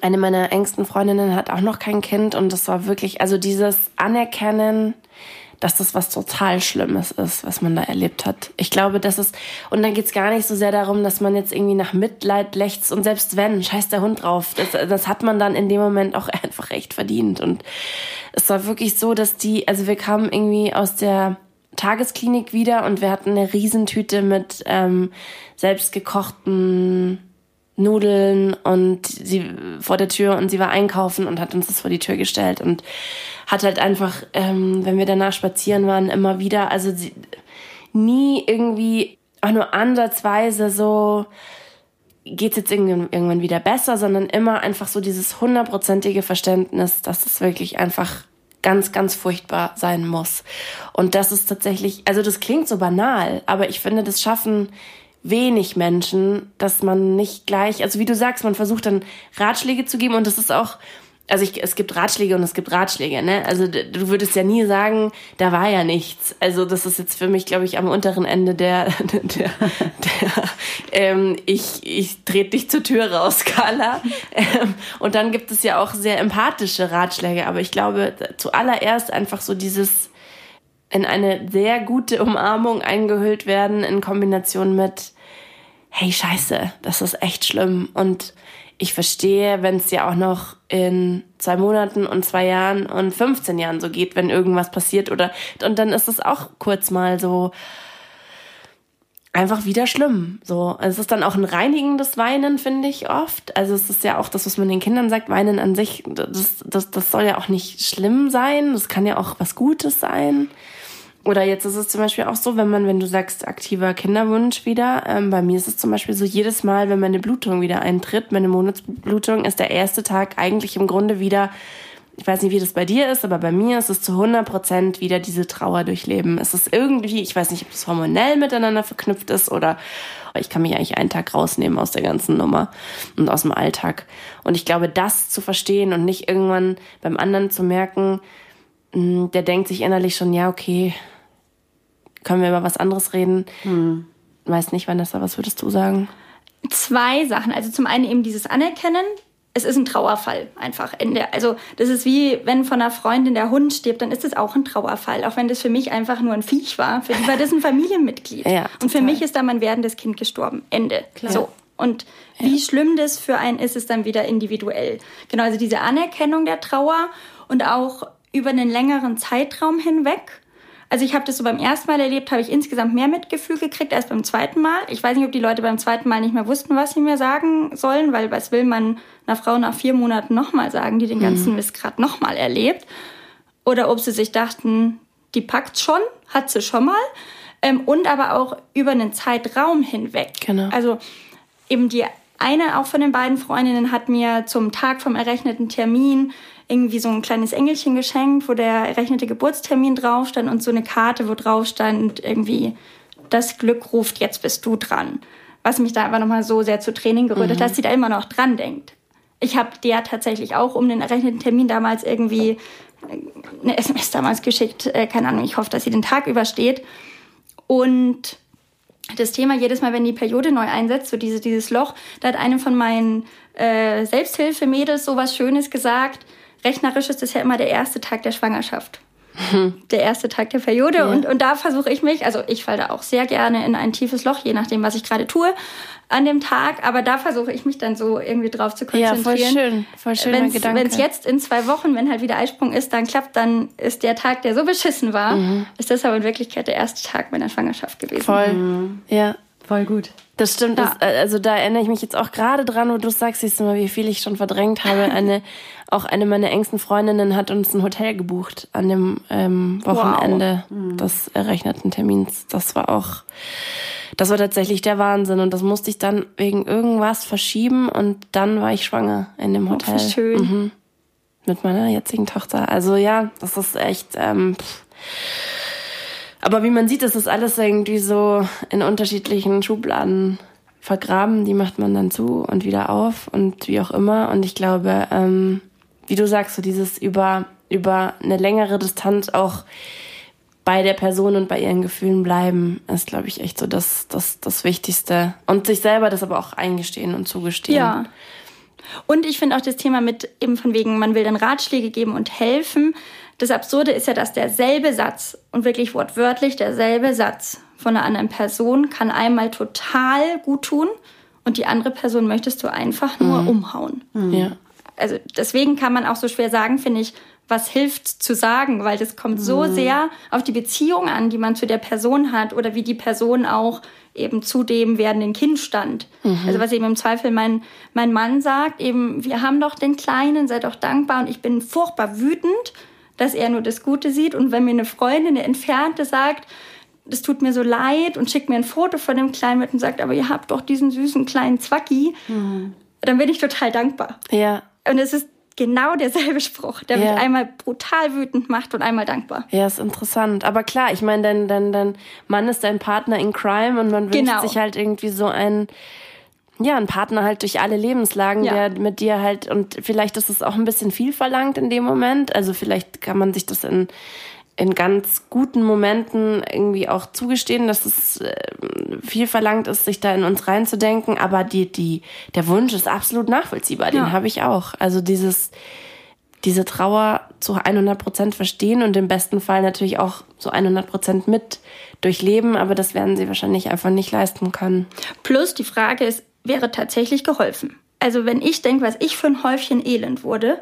eine meiner engsten Freundinnen hat auch noch kein Kind und das war wirklich, also dieses Anerkennen, dass das was total Schlimmes ist, was man da erlebt hat. Ich glaube, das ist, und dann geht's gar nicht so sehr darum, dass man jetzt irgendwie nach Mitleid lechzt und selbst wenn, scheiß der Hund drauf, das, das hat man dann in dem Moment auch einfach echt verdient. Und es war wirklich so, dass die, also wir kamen irgendwie aus der Tagesklinik wieder und wir hatten eine Riesentüte mit ähm, selbstgekochten Nudeln und sie vor der Tür und sie war einkaufen und hat uns das vor die Tür gestellt und hat halt einfach, ähm, wenn wir danach spazieren waren, immer wieder, also sie, nie irgendwie auch nur ansatzweise so geht's jetzt irgendwann wieder besser, sondern immer einfach so dieses hundertprozentige Verständnis, dass es wirklich einfach ganz, ganz furchtbar sein muss. Und das ist tatsächlich, also das klingt so banal, aber ich finde, das schaffen wenig Menschen, dass man nicht gleich, also wie du sagst, man versucht dann Ratschläge zu geben und das ist auch, also ich, es gibt Ratschläge und es gibt Ratschläge, ne? Also du würdest ja nie sagen, da war ja nichts. Also das ist jetzt für mich, glaube ich, am unteren Ende der, der, der ähm, ich, ich trete dich zur Tür raus, Carla. Ähm, und dann gibt es ja auch sehr empathische Ratschläge, aber ich glaube zuallererst einfach so dieses in eine sehr gute Umarmung eingehüllt werden in Kombination mit, hey Scheiße, das ist echt schlimm. Und ich verstehe, wenn es dir auch noch in zwei Monaten und zwei Jahren und 15 Jahren so geht, wenn irgendwas passiert oder, und dann ist es auch kurz mal so, einfach wieder schlimm. So, es ist dann auch ein reinigendes Weinen, finde ich oft. Also es ist ja auch das, was man den Kindern sagt, Weinen an sich, das, das, das soll ja auch nicht schlimm sein. Das kann ja auch was Gutes sein. Oder jetzt ist es zum Beispiel auch so, wenn man, wenn du sagst, aktiver Kinderwunsch wieder, ähm, bei mir ist es zum Beispiel so, jedes Mal, wenn meine Blutung wieder eintritt, meine Monatsblutung, ist der erste Tag eigentlich im Grunde wieder, ich weiß nicht, wie das bei dir ist, aber bei mir ist es zu 100 Prozent wieder diese Trauer durchleben. Es ist irgendwie, ich weiß nicht, ob es hormonell miteinander verknüpft ist oder ich kann mich eigentlich einen Tag rausnehmen aus der ganzen Nummer und aus dem Alltag. Und ich glaube, das zu verstehen und nicht irgendwann beim anderen zu merken, der denkt sich innerlich schon, ja, okay, können wir über was anderes reden. Hm. Weiß nicht, Vanessa, was würdest du sagen? Zwei Sachen. Also zum einen eben dieses Anerkennen. Es ist ein Trauerfall einfach. Ende. Also das ist wie, wenn von einer Freundin der Hund stirbt, dann ist es auch ein Trauerfall. Auch wenn das für mich einfach nur ein Viech war. Für die war das ein Familienmitglied. Ja, und für mich ist da mein werdendes Kind gestorben. Ende. Klar. So. Und ja. wie schlimm das für einen ist, ist dann wieder individuell. Genau, also diese Anerkennung der Trauer und auch über einen längeren Zeitraum hinweg Also ich habe das so beim ersten Mal erlebt, habe ich insgesamt mehr Mitgefühl gekriegt als beim zweiten Mal. Ich weiß nicht, ob die Leute beim zweiten Mal nicht mehr wussten, was sie mir sagen sollen, weil was will man einer Frau nach vier Monaten nochmal sagen, die den mhm. ganzen Mist gerade nochmal erlebt. Oder ob sie sich dachten, die packt schon, hat sie schon mal. Ähm, und aber auch über einen Zeitraum hinweg. Genau. Also eben die eine auch von den beiden Freundinnen hat mir zum Tag vom errechneten Termin irgendwie so ein kleines Engelchen geschenkt, wo der errechnete Geburtstermin drauf stand und so eine Karte, wo drauf stand irgendwie, das Glück ruft, jetzt bist du dran. Was mich da einfach nochmal so sehr zu Training gerührt hat, mhm. dass sie da immer noch dran denkt. Ich habe der tatsächlich auch um den errechneten Termin damals irgendwie eine SMS damals geschickt, äh, keine Ahnung, ich hoffe, dass sie den Tag übersteht. Und das Thema jedes Mal, wenn die Periode neu einsetzt, so diese, dieses Loch, da hat eine von meinen äh, Selbsthilfemädels so was Schönes gesagt. Rechnerisch ist das ja immer der erste Tag der Schwangerschaft. Der erste Tag der Periode. Ja. Und, und da versuche ich mich, also ich falle da auch sehr gerne in ein tiefes Loch, je nachdem, was ich gerade tue an dem Tag. Aber da versuche ich mich dann so irgendwie drauf zu konzentrieren. Ja, voll schön. Voll Gedanke. Wenn es jetzt in zwei Wochen, wenn halt wieder Eisprung ist, dann klappt, dann ist der Tag, der so beschissen war, mhm. ist das aber in Wirklichkeit der erste Tag meiner Schwangerschaft gewesen. Voll. Mhm. Ja. Voll gut. Das stimmt. Ja. Das, äh, also da erinnere ich mich jetzt auch gerade dran, wo du sagst, siehst du mal, wie viel ich schon verdrängt habe. Eine, auch eine meiner engsten Freundinnen hat uns ein Hotel gebucht an dem ähm, Wochenende wow. Mhm. des errechneten Termins. Das war auch, das war tatsächlich der Wahnsinn. Und das musste ich dann wegen irgendwas verschieben und dann war ich schwanger in dem Hotel. Oh, schön. Mhm. Mit meiner jetzigen Tochter. Also ja, das ist echt. Ähm, pff aber wie man sieht, ist das alles irgendwie so in unterschiedlichen Schubladen vergraben. Die macht man dann zu und wieder auf und wie auch immer. Und ich glaube, ähm, wie du sagst, so dieses über, über eine längere Distanz auch bei der Person und bei ihren Gefühlen bleiben, ist, glaube ich, echt so das, das, das Wichtigste. Und sich selber das aber auch eingestehen und zugestehen. Ja. Und ich finde auch das Thema mit eben von wegen, man will dann Ratschläge geben und helfen. Das Absurde ist ja, dass derselbe Satz und wirklich wortwörtlich derselbe Satz von einer anderen Person kann einmal total gut tun und die andere Person möchtest du einfach nur mhm. umhauen. Mhm. Ja. Also deswegen kann man auch so schwer sagen, finde ich, was hilft zu sagen, weil das kommt so mhm. sehr auf die Beziehung an, die man zu der Person hat oder wie die Person auch eben zu dem werdenden Kind stand. Mhm. Also was eben im Zweifel mein, mein Mann sagt, eben, wir haben doch den Kleinen, sei doch dankbar und ich bin furchtbar wütend, dass er nur das Gute sieht. Und wenn mir eine Freundin, eine Entfernte sagt, das tut mir so leid und schickt mir ein Foto von dem Kleinen mit und sagt, aber ihr habt doch diesen süßen kleinen Zwacki, mhm. dann bin ich total dankbar. Ja. Und es ist genau derselbe Spruch, der ja. mich einmal brutal wütend macht und einmal dankbar. Ja, ist interessant. Aber klar, ich meine, dein, dein, dein Mann ist dein Partner in Crime und man wünscht genau. sich halt irgendwie so ein ja, ein Partner halt durch alle Lebenslagen, ja. der mit dir halt, und vielleicht ist es auch ein bisschen viel verlangt in dem Moment. Also vielleicht kann man sich das in, in ganz guten Momenten irgendwie auch zugestehen, dass es äh, viel verlangt ist, sich da in uns reinzudenken. Aber die, die, der Wunsch ist absolut nachvollziehbar. Den ja. habe ich auch. Also dieses, diese Trauer zu 100 Prozent verstehen und im besten Fall natürlich auch zu 100 Prozent mit durchleben, aber das werden sie wahrscheinlich einfach nicht leisten können. Plus die Frage ist, wäre tatsächlich geholfen. Also wenn ich denke, was ich für ein Häufchen Elend wurde,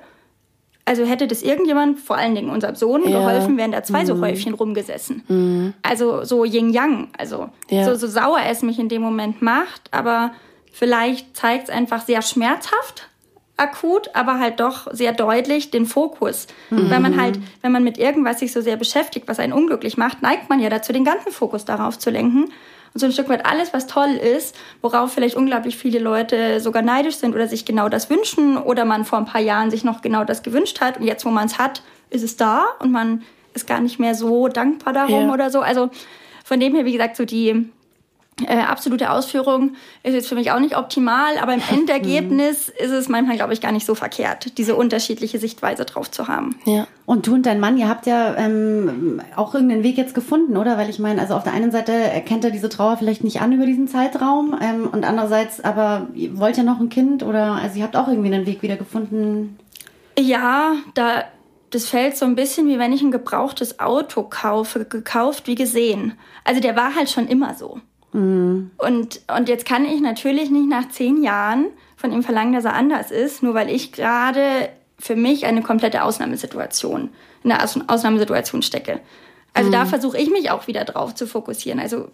also hätte das irgendjemand, vor allen Dingen unserem Sohn, ja. geholfen, wären da zwei mhm. so Häufchen rumgesessen. Mhm. Also so Yin-Yang. Also ja. so, so sauer es mich in dem Moment macht, aber vielleicht zeigt es einfach sehr schmerzhaft, akut, aber halt doch sehr deutlich den Fokus. Mhm. Wenn man halt, wenn man mit irgendwas sich so sehr beschäftigt, was einen unglücklich macht, neigt man ja dazu, den ganzen Fokus darauf zu lenken und so ein Stück weit alles, was toll ist, worauf vielleicht unglaublich viele Leute sogar neidisch sind oder sich genau das wünschen oder man vor ein paar Jahren sich noch genau das gewünscht hat und jetzt, wo man es hat, ist es da und man ist gar nicht mehr so dankbar darum ja. oder so. Also von dem her, wie gesagt, so die äh, absolute Ausführung ist jetzt für mich auch nicht optimal, aber im Endergebnis ist es manchmal, glaube ich, gar nicht so verkehrt, diese unterschiedliche Sichtweise drauf zu haben. Ja. Und du und dein Mann, ihr habt ja ähm, auch irgendeinen Weg jetzt gefunden, oder? Weil ich meine, also auf der einen Seite erkennt er diese Trauer vielleicht nicht an über diesen Zeitraum ähm, und andererseits, aber ihr wollt ja noch ein Kind oder also ihr habt auch irgendwie einen Weg wieder gefunden. Ja, da das fällt so ein bisschen wie wenn ich ein gebrauchtes Auto kaufe, gekauft wie gesehen. Also der war halt schon immer so. Mhm. Und, und jetzt kann ich natürlich nicht nach zehn Jahren von ihm verlangen, dass er anders ist, nur weil ich gerade für mich eine komplette Ausnahmesituation, in einer Ausnahmesituation stecke. Also mhm. da versuche ich mich auch wieder drauf zu fokussieren. Also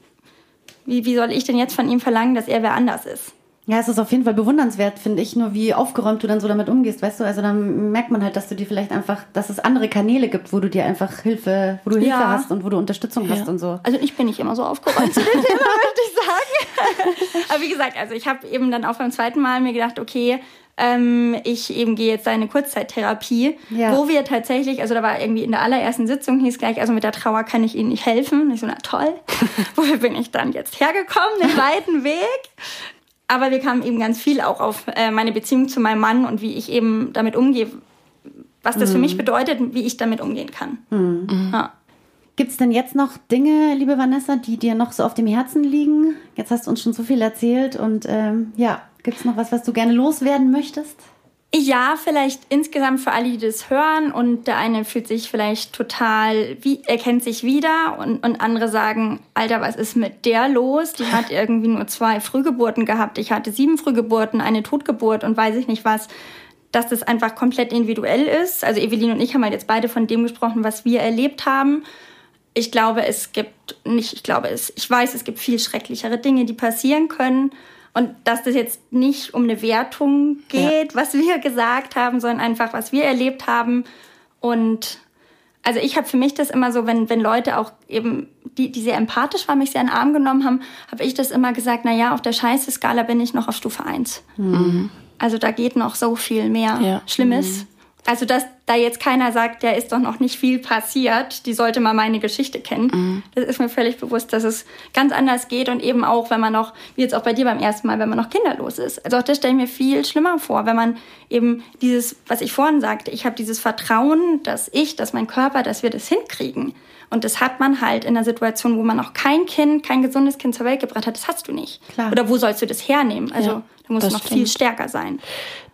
wie, wie soll ich denn jetzt von ihm verlangen, dass er wer anders ist? Ja, es ist auf jeden Fall bewundernswert, finde ich, nur wie aufgeräumt du dann so damit umgehst, weißt du? Also dann merkt man halt, dass du dir vielleicht einfach, dass es andere Kanäle gibt, wo du dir einfach Hilfe, wo du Hilfe ja. hast und wo du Unterstützung ja. hast und so. Also ich bin nicht immer so aufgeräumt zu dem Thema, möchte ich sagen. Aber wie gesagt, also ich habe eben dann auch beim zweiten Mal mir gedacht, okay, ähm, ich eben gehe jetzt eine Kurzzeittherapie, ja. wo wir tatsächlich, also da war irgendwie in der allerersten Sitzung hieß gleich, also mit der Trauer kann ich Ihnen nicht helfen. Und ich so, na toll, woher bin ich dann jetzt hergekommen, den weiten Weg? Aber wir kamen eben ganz viel auch auf äh, meine Beziehung zu meinem Mann und wie ich eben damit umgehe, was das mhm. für mich bedeutet, wie ich damit umgehen kann. Mhm. Ja. Gibt es denn jetzt noch Dinge, liebe Vanessa, die dir noch so auf dem Herzen liegen? Jetzt hast du uns schon so viel erzählt und ähm, ja, Gibt es noch was, was du gerne loswerden möchtest? Ja, vielleicht insgesamt für alle, die das hören und der eine fühlt sich vielleicht total, wie, erkennt sich wieder und, und andere sagen, Alter, was ist mit der los? Die hat irgendwie nur zwei Frühgeburten gehabt. Ich hatte sieben Frühgeburten, eine Totgeburt und weiß ich nicht was. Dass das einfach komplett individuell ist. Also Evelyn und ich haben halt jetzt beide von dem gesprochen, was wir erlebt haben. Ich glaube, es gibt nicht, ich glaube es, ich weiß, es gibt viel schrecklichere Dinge, die passieren können. Und dass das jetzt nicht um eine Wertung geht, ja. was wir gesagt haben, sondern einfach, was wir erlebt haben. Und also ich habe für mich das immer so, wenn, wenn Leute auch eben, die, die sehr empathisch waren, mich sehr in den Arm genommen haben, habe ich das immer gesagt, na ja, auf der Scheiße-Skala bin ich noch auf Stufe 1. Mhm. Also da geht noch so viel mehr ja. Schlimmes. Mhm. Also, dass da jetzt keiner sagt, ja, ist doch noch nicht viel passiert, die sollte mal meine Geschichte kennen. Mhm. Das ist mir völlig bewusst, dass es ganz anders geht und eben auch, wenn man noch, wie jetzt auch bei dir beim ersten Mal, wenn man noch kinderlos ist. Also auch das stelle ich mir viel schlimmer vor, wenn man eben dieses, was ich vorhin sagte, ich habe dieses Vertrauen, dass ich, dass mein Körper, dass wir das hinkriegen. Und das hat man halt in einer Situation, wo man noch kein Kind, kein gesundes Kind zur Welt gebracht hat. Das hast du nicht. Klar. Oder wo sollst du das hernehmen? Also ja, da muss noch stimmt. viel stärker sein.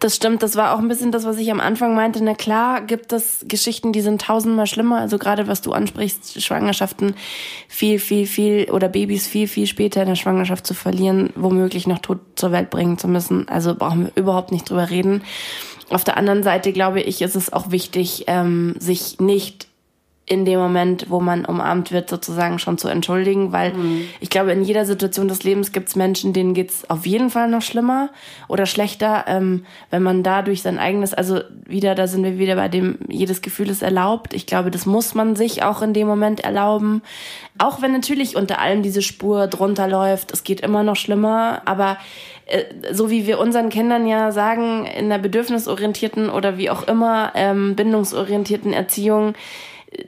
Das stimmt. Das war auch ein bisschen das, was ich am Anfang meinte. Na klar gibt es Geschichten, die sind tausendmal schlimmer. Also gerade was du ansprichst, Schwangerschaften viel, viel, viel oder Babys viel, viel später in der Schwangerschaft zu verlieren, womöglich noch tot zur Welt bringen zu müssen. Also brauchen wir überhaupt nicht drüber reden. Auf der anderen Seite glaube ich, ist es auch wichtig, ähm, sich nicht in dem Moment, wo man umarmt wird, sozusagen schon zu entschuldigen, weil mhm. ich glaube, in jeder Situation des Lebens gibt es Menschen, denen geht's auf jeden Fall noch schlimmer oder schlechter, ähm, wenn man dadurch sein eigenes, also wieder, da sind wir wieder bei dem, jedes Gefühl ist erlaubt. Ich glaube, das muss man sich auch in dem Moment erlauben. Auch wenn natürlich unter allem diese Spur drunter läuft, es geht immer noch schlimmer, aber äh, so wie wir unseren Kindern ja sagen, in der bedürfnisorientierten oder wie auch immer ähm, bindungsorientierten Erziehung,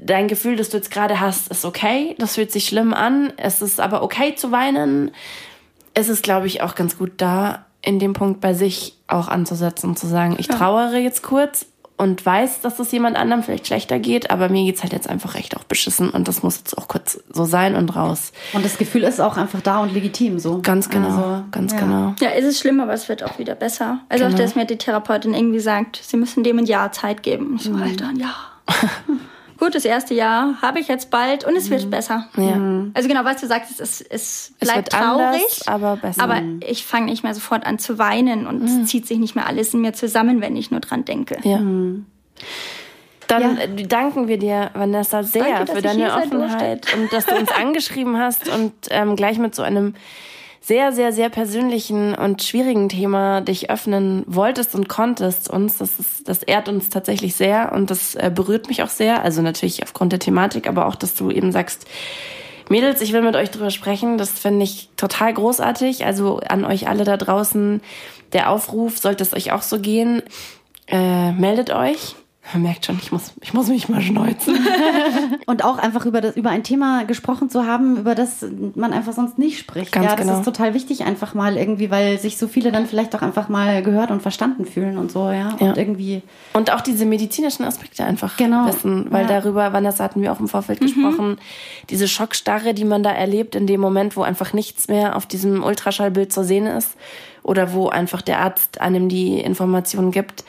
dein Gefühl, das du jetzt gerade hast, ist okay. Das fühlt sich schlimm an. Es ist aber okay zu weinen. Es ist, glaube ich, auch ganz gut da, in dem Punkt bei sich auch anzusetzen und zu sagen, ich trauere jetzt kurz und weiß, dass es jemand anderem vielleicht schlechter geht, aber mir geht's halt jetzt einfach recht auch beschissen und das muss jetzt auch kurz so sein und raus. Und das Gefühl ist auch einfach da und legitim so. Ganz genau, also, ganz ja. genau. Ja, ist es schlimm, aber es wird auch wieder besser. Also genau. auch, dass mir die Therapeutin irgendwie sagt, sie müssen dem ein Jahr Zeit geben. Ich so, mhm. Alter, ein Jahr. gut, das erste Jahr habe ich jetzt bald und es wird mhm. besser. Ja. Also genau, was du sagst, es, es bleibt es traurig, anders, aber besser. Aber ich fange nicht mehr sofort an zu weinen und mhm. es zieht sich nicht mehr alles in mir zusammen, wenn ich nur dran denke. Ja. Mhm. Dann ja. Danken wir dir, Vanessa, sehr Danke, für deine Offenheit und dass du uns angeschrieben hast und ähm, gleich mit so einem sehr, sehr, sehr persönlichen und schwierigen Thema dich öffnen wolltest und konntest uns. Das, ist, das ehrt uns tatsächlich sehr und das äh, berührt mich auch sehr. Also natürlich aufgrund der Thematik, aber auch, dass du eben sagst, Mädels, ich will mit euch drüber sprechen. Das finde ich total großartig. Also an euch alle da draußen der Aufruf, sollte es euch auch so gehen, äh, meldet euch. Man merkt schon, ich muss, ich muss mich mal schneuzen. und auch einfach über das, über ein Thema gesprochen zu haben, über das man einfach sonst nicht spricht. Ganz ja, das genau. ist total wichtig einfach mal irgendwie, weil sich so viele dann vielleicht auch einfach mal gehört und verstanden fühlen und so, ja. ja. Und irgendwie. Und auch diese medizinischen Aspekte einfach genau. wissen, weil ja. darüber, Vanessa hatten wir auch im Vorfeld mhm. gesprochen, diese Schockstarre, die man da erlebt in dem Moment, wo einfach nichts mehr auf diesem Ultraschallbild zu sehen ist oder wo einfach der Arzt einem die Informationen gibt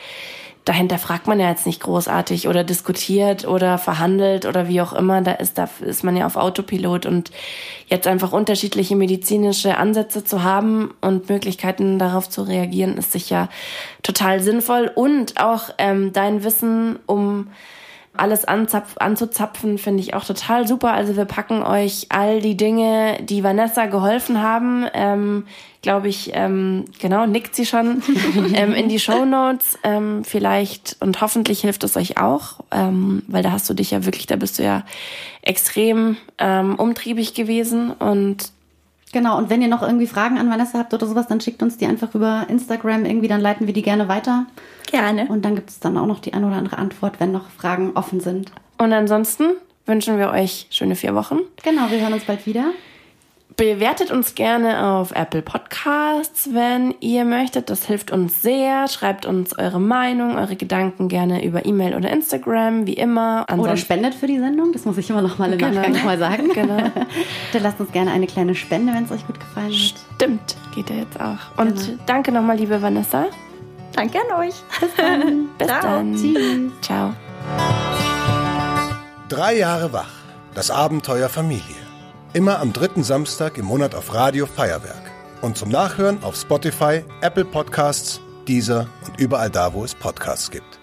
dahinter fragt man ja jetzt nicht großartig oder diskutiert oder verhandelt oder wie auch immer. Da ist, da ist man ja auf Autopilot und jetzt einfach unterschiedliche medizinische Ansätze zu haben und Möglichkeiten darauf zu reagieren, ist sicher total sinnvoll und auch ähm, dein Wissen um alles anzapf anzuzapfen, finde ich auch total super. Also wir packen euch all die Dinge, die Vanessa geholfen haben, ähm, glaube ich, ähm, genau, nickt sie schon, ähm, in die Show Notes. Ähm, vielleicht und hoffentlich hilft es euch auch, ähm, weil da hast du dich ja wirklich, da bist du ja extrem ähm, umtriebig gewesen und Genau, und wenn ihr noch irgendwie Fragen an Vanessa habt oder sowas, dann schickt uns die einfach über Instagram irgendwie, dann leiten wir die gerne weiter. Gerne. Und dann gibt es dann auch noch die ein oder andere Antwort, wenn noch Fragen offen sind. Und ansonsten wünschen wir euch schöne vier Wochen. Genau, wir hören uns bald wieder. Bewertet uns gerne auf Apple Podcasts, wenn ihr möchtet. Das hilft uns sehr. Schreibt uns eure Meinung, eure Gedanken gerne über E-Mail oder Instagram, wie immer. Ansonsten oder spendet für die Sendung. Das muss ich immer noch mal im genau. Nachgang mal sagen. Genau. Dann lasst uns gerne eine kleine Spende, wenn es euch gut gefallen hat. Stimmt, geht ja jetzt auch. Und genau. danke nochmal, liebe Vanessa. Danke an euch. Bis dann. Bis Ciao. dann. Tschüss. Ciao. Drei Jahre wach. Das Abenteuer Familie. Immer am dritten Samstag im Monat auf Radio Feuerwerk. Und zum Nachhören auf Spotify, Apple Podcasts, Deezer und überall da, wo es Podcasts gibt.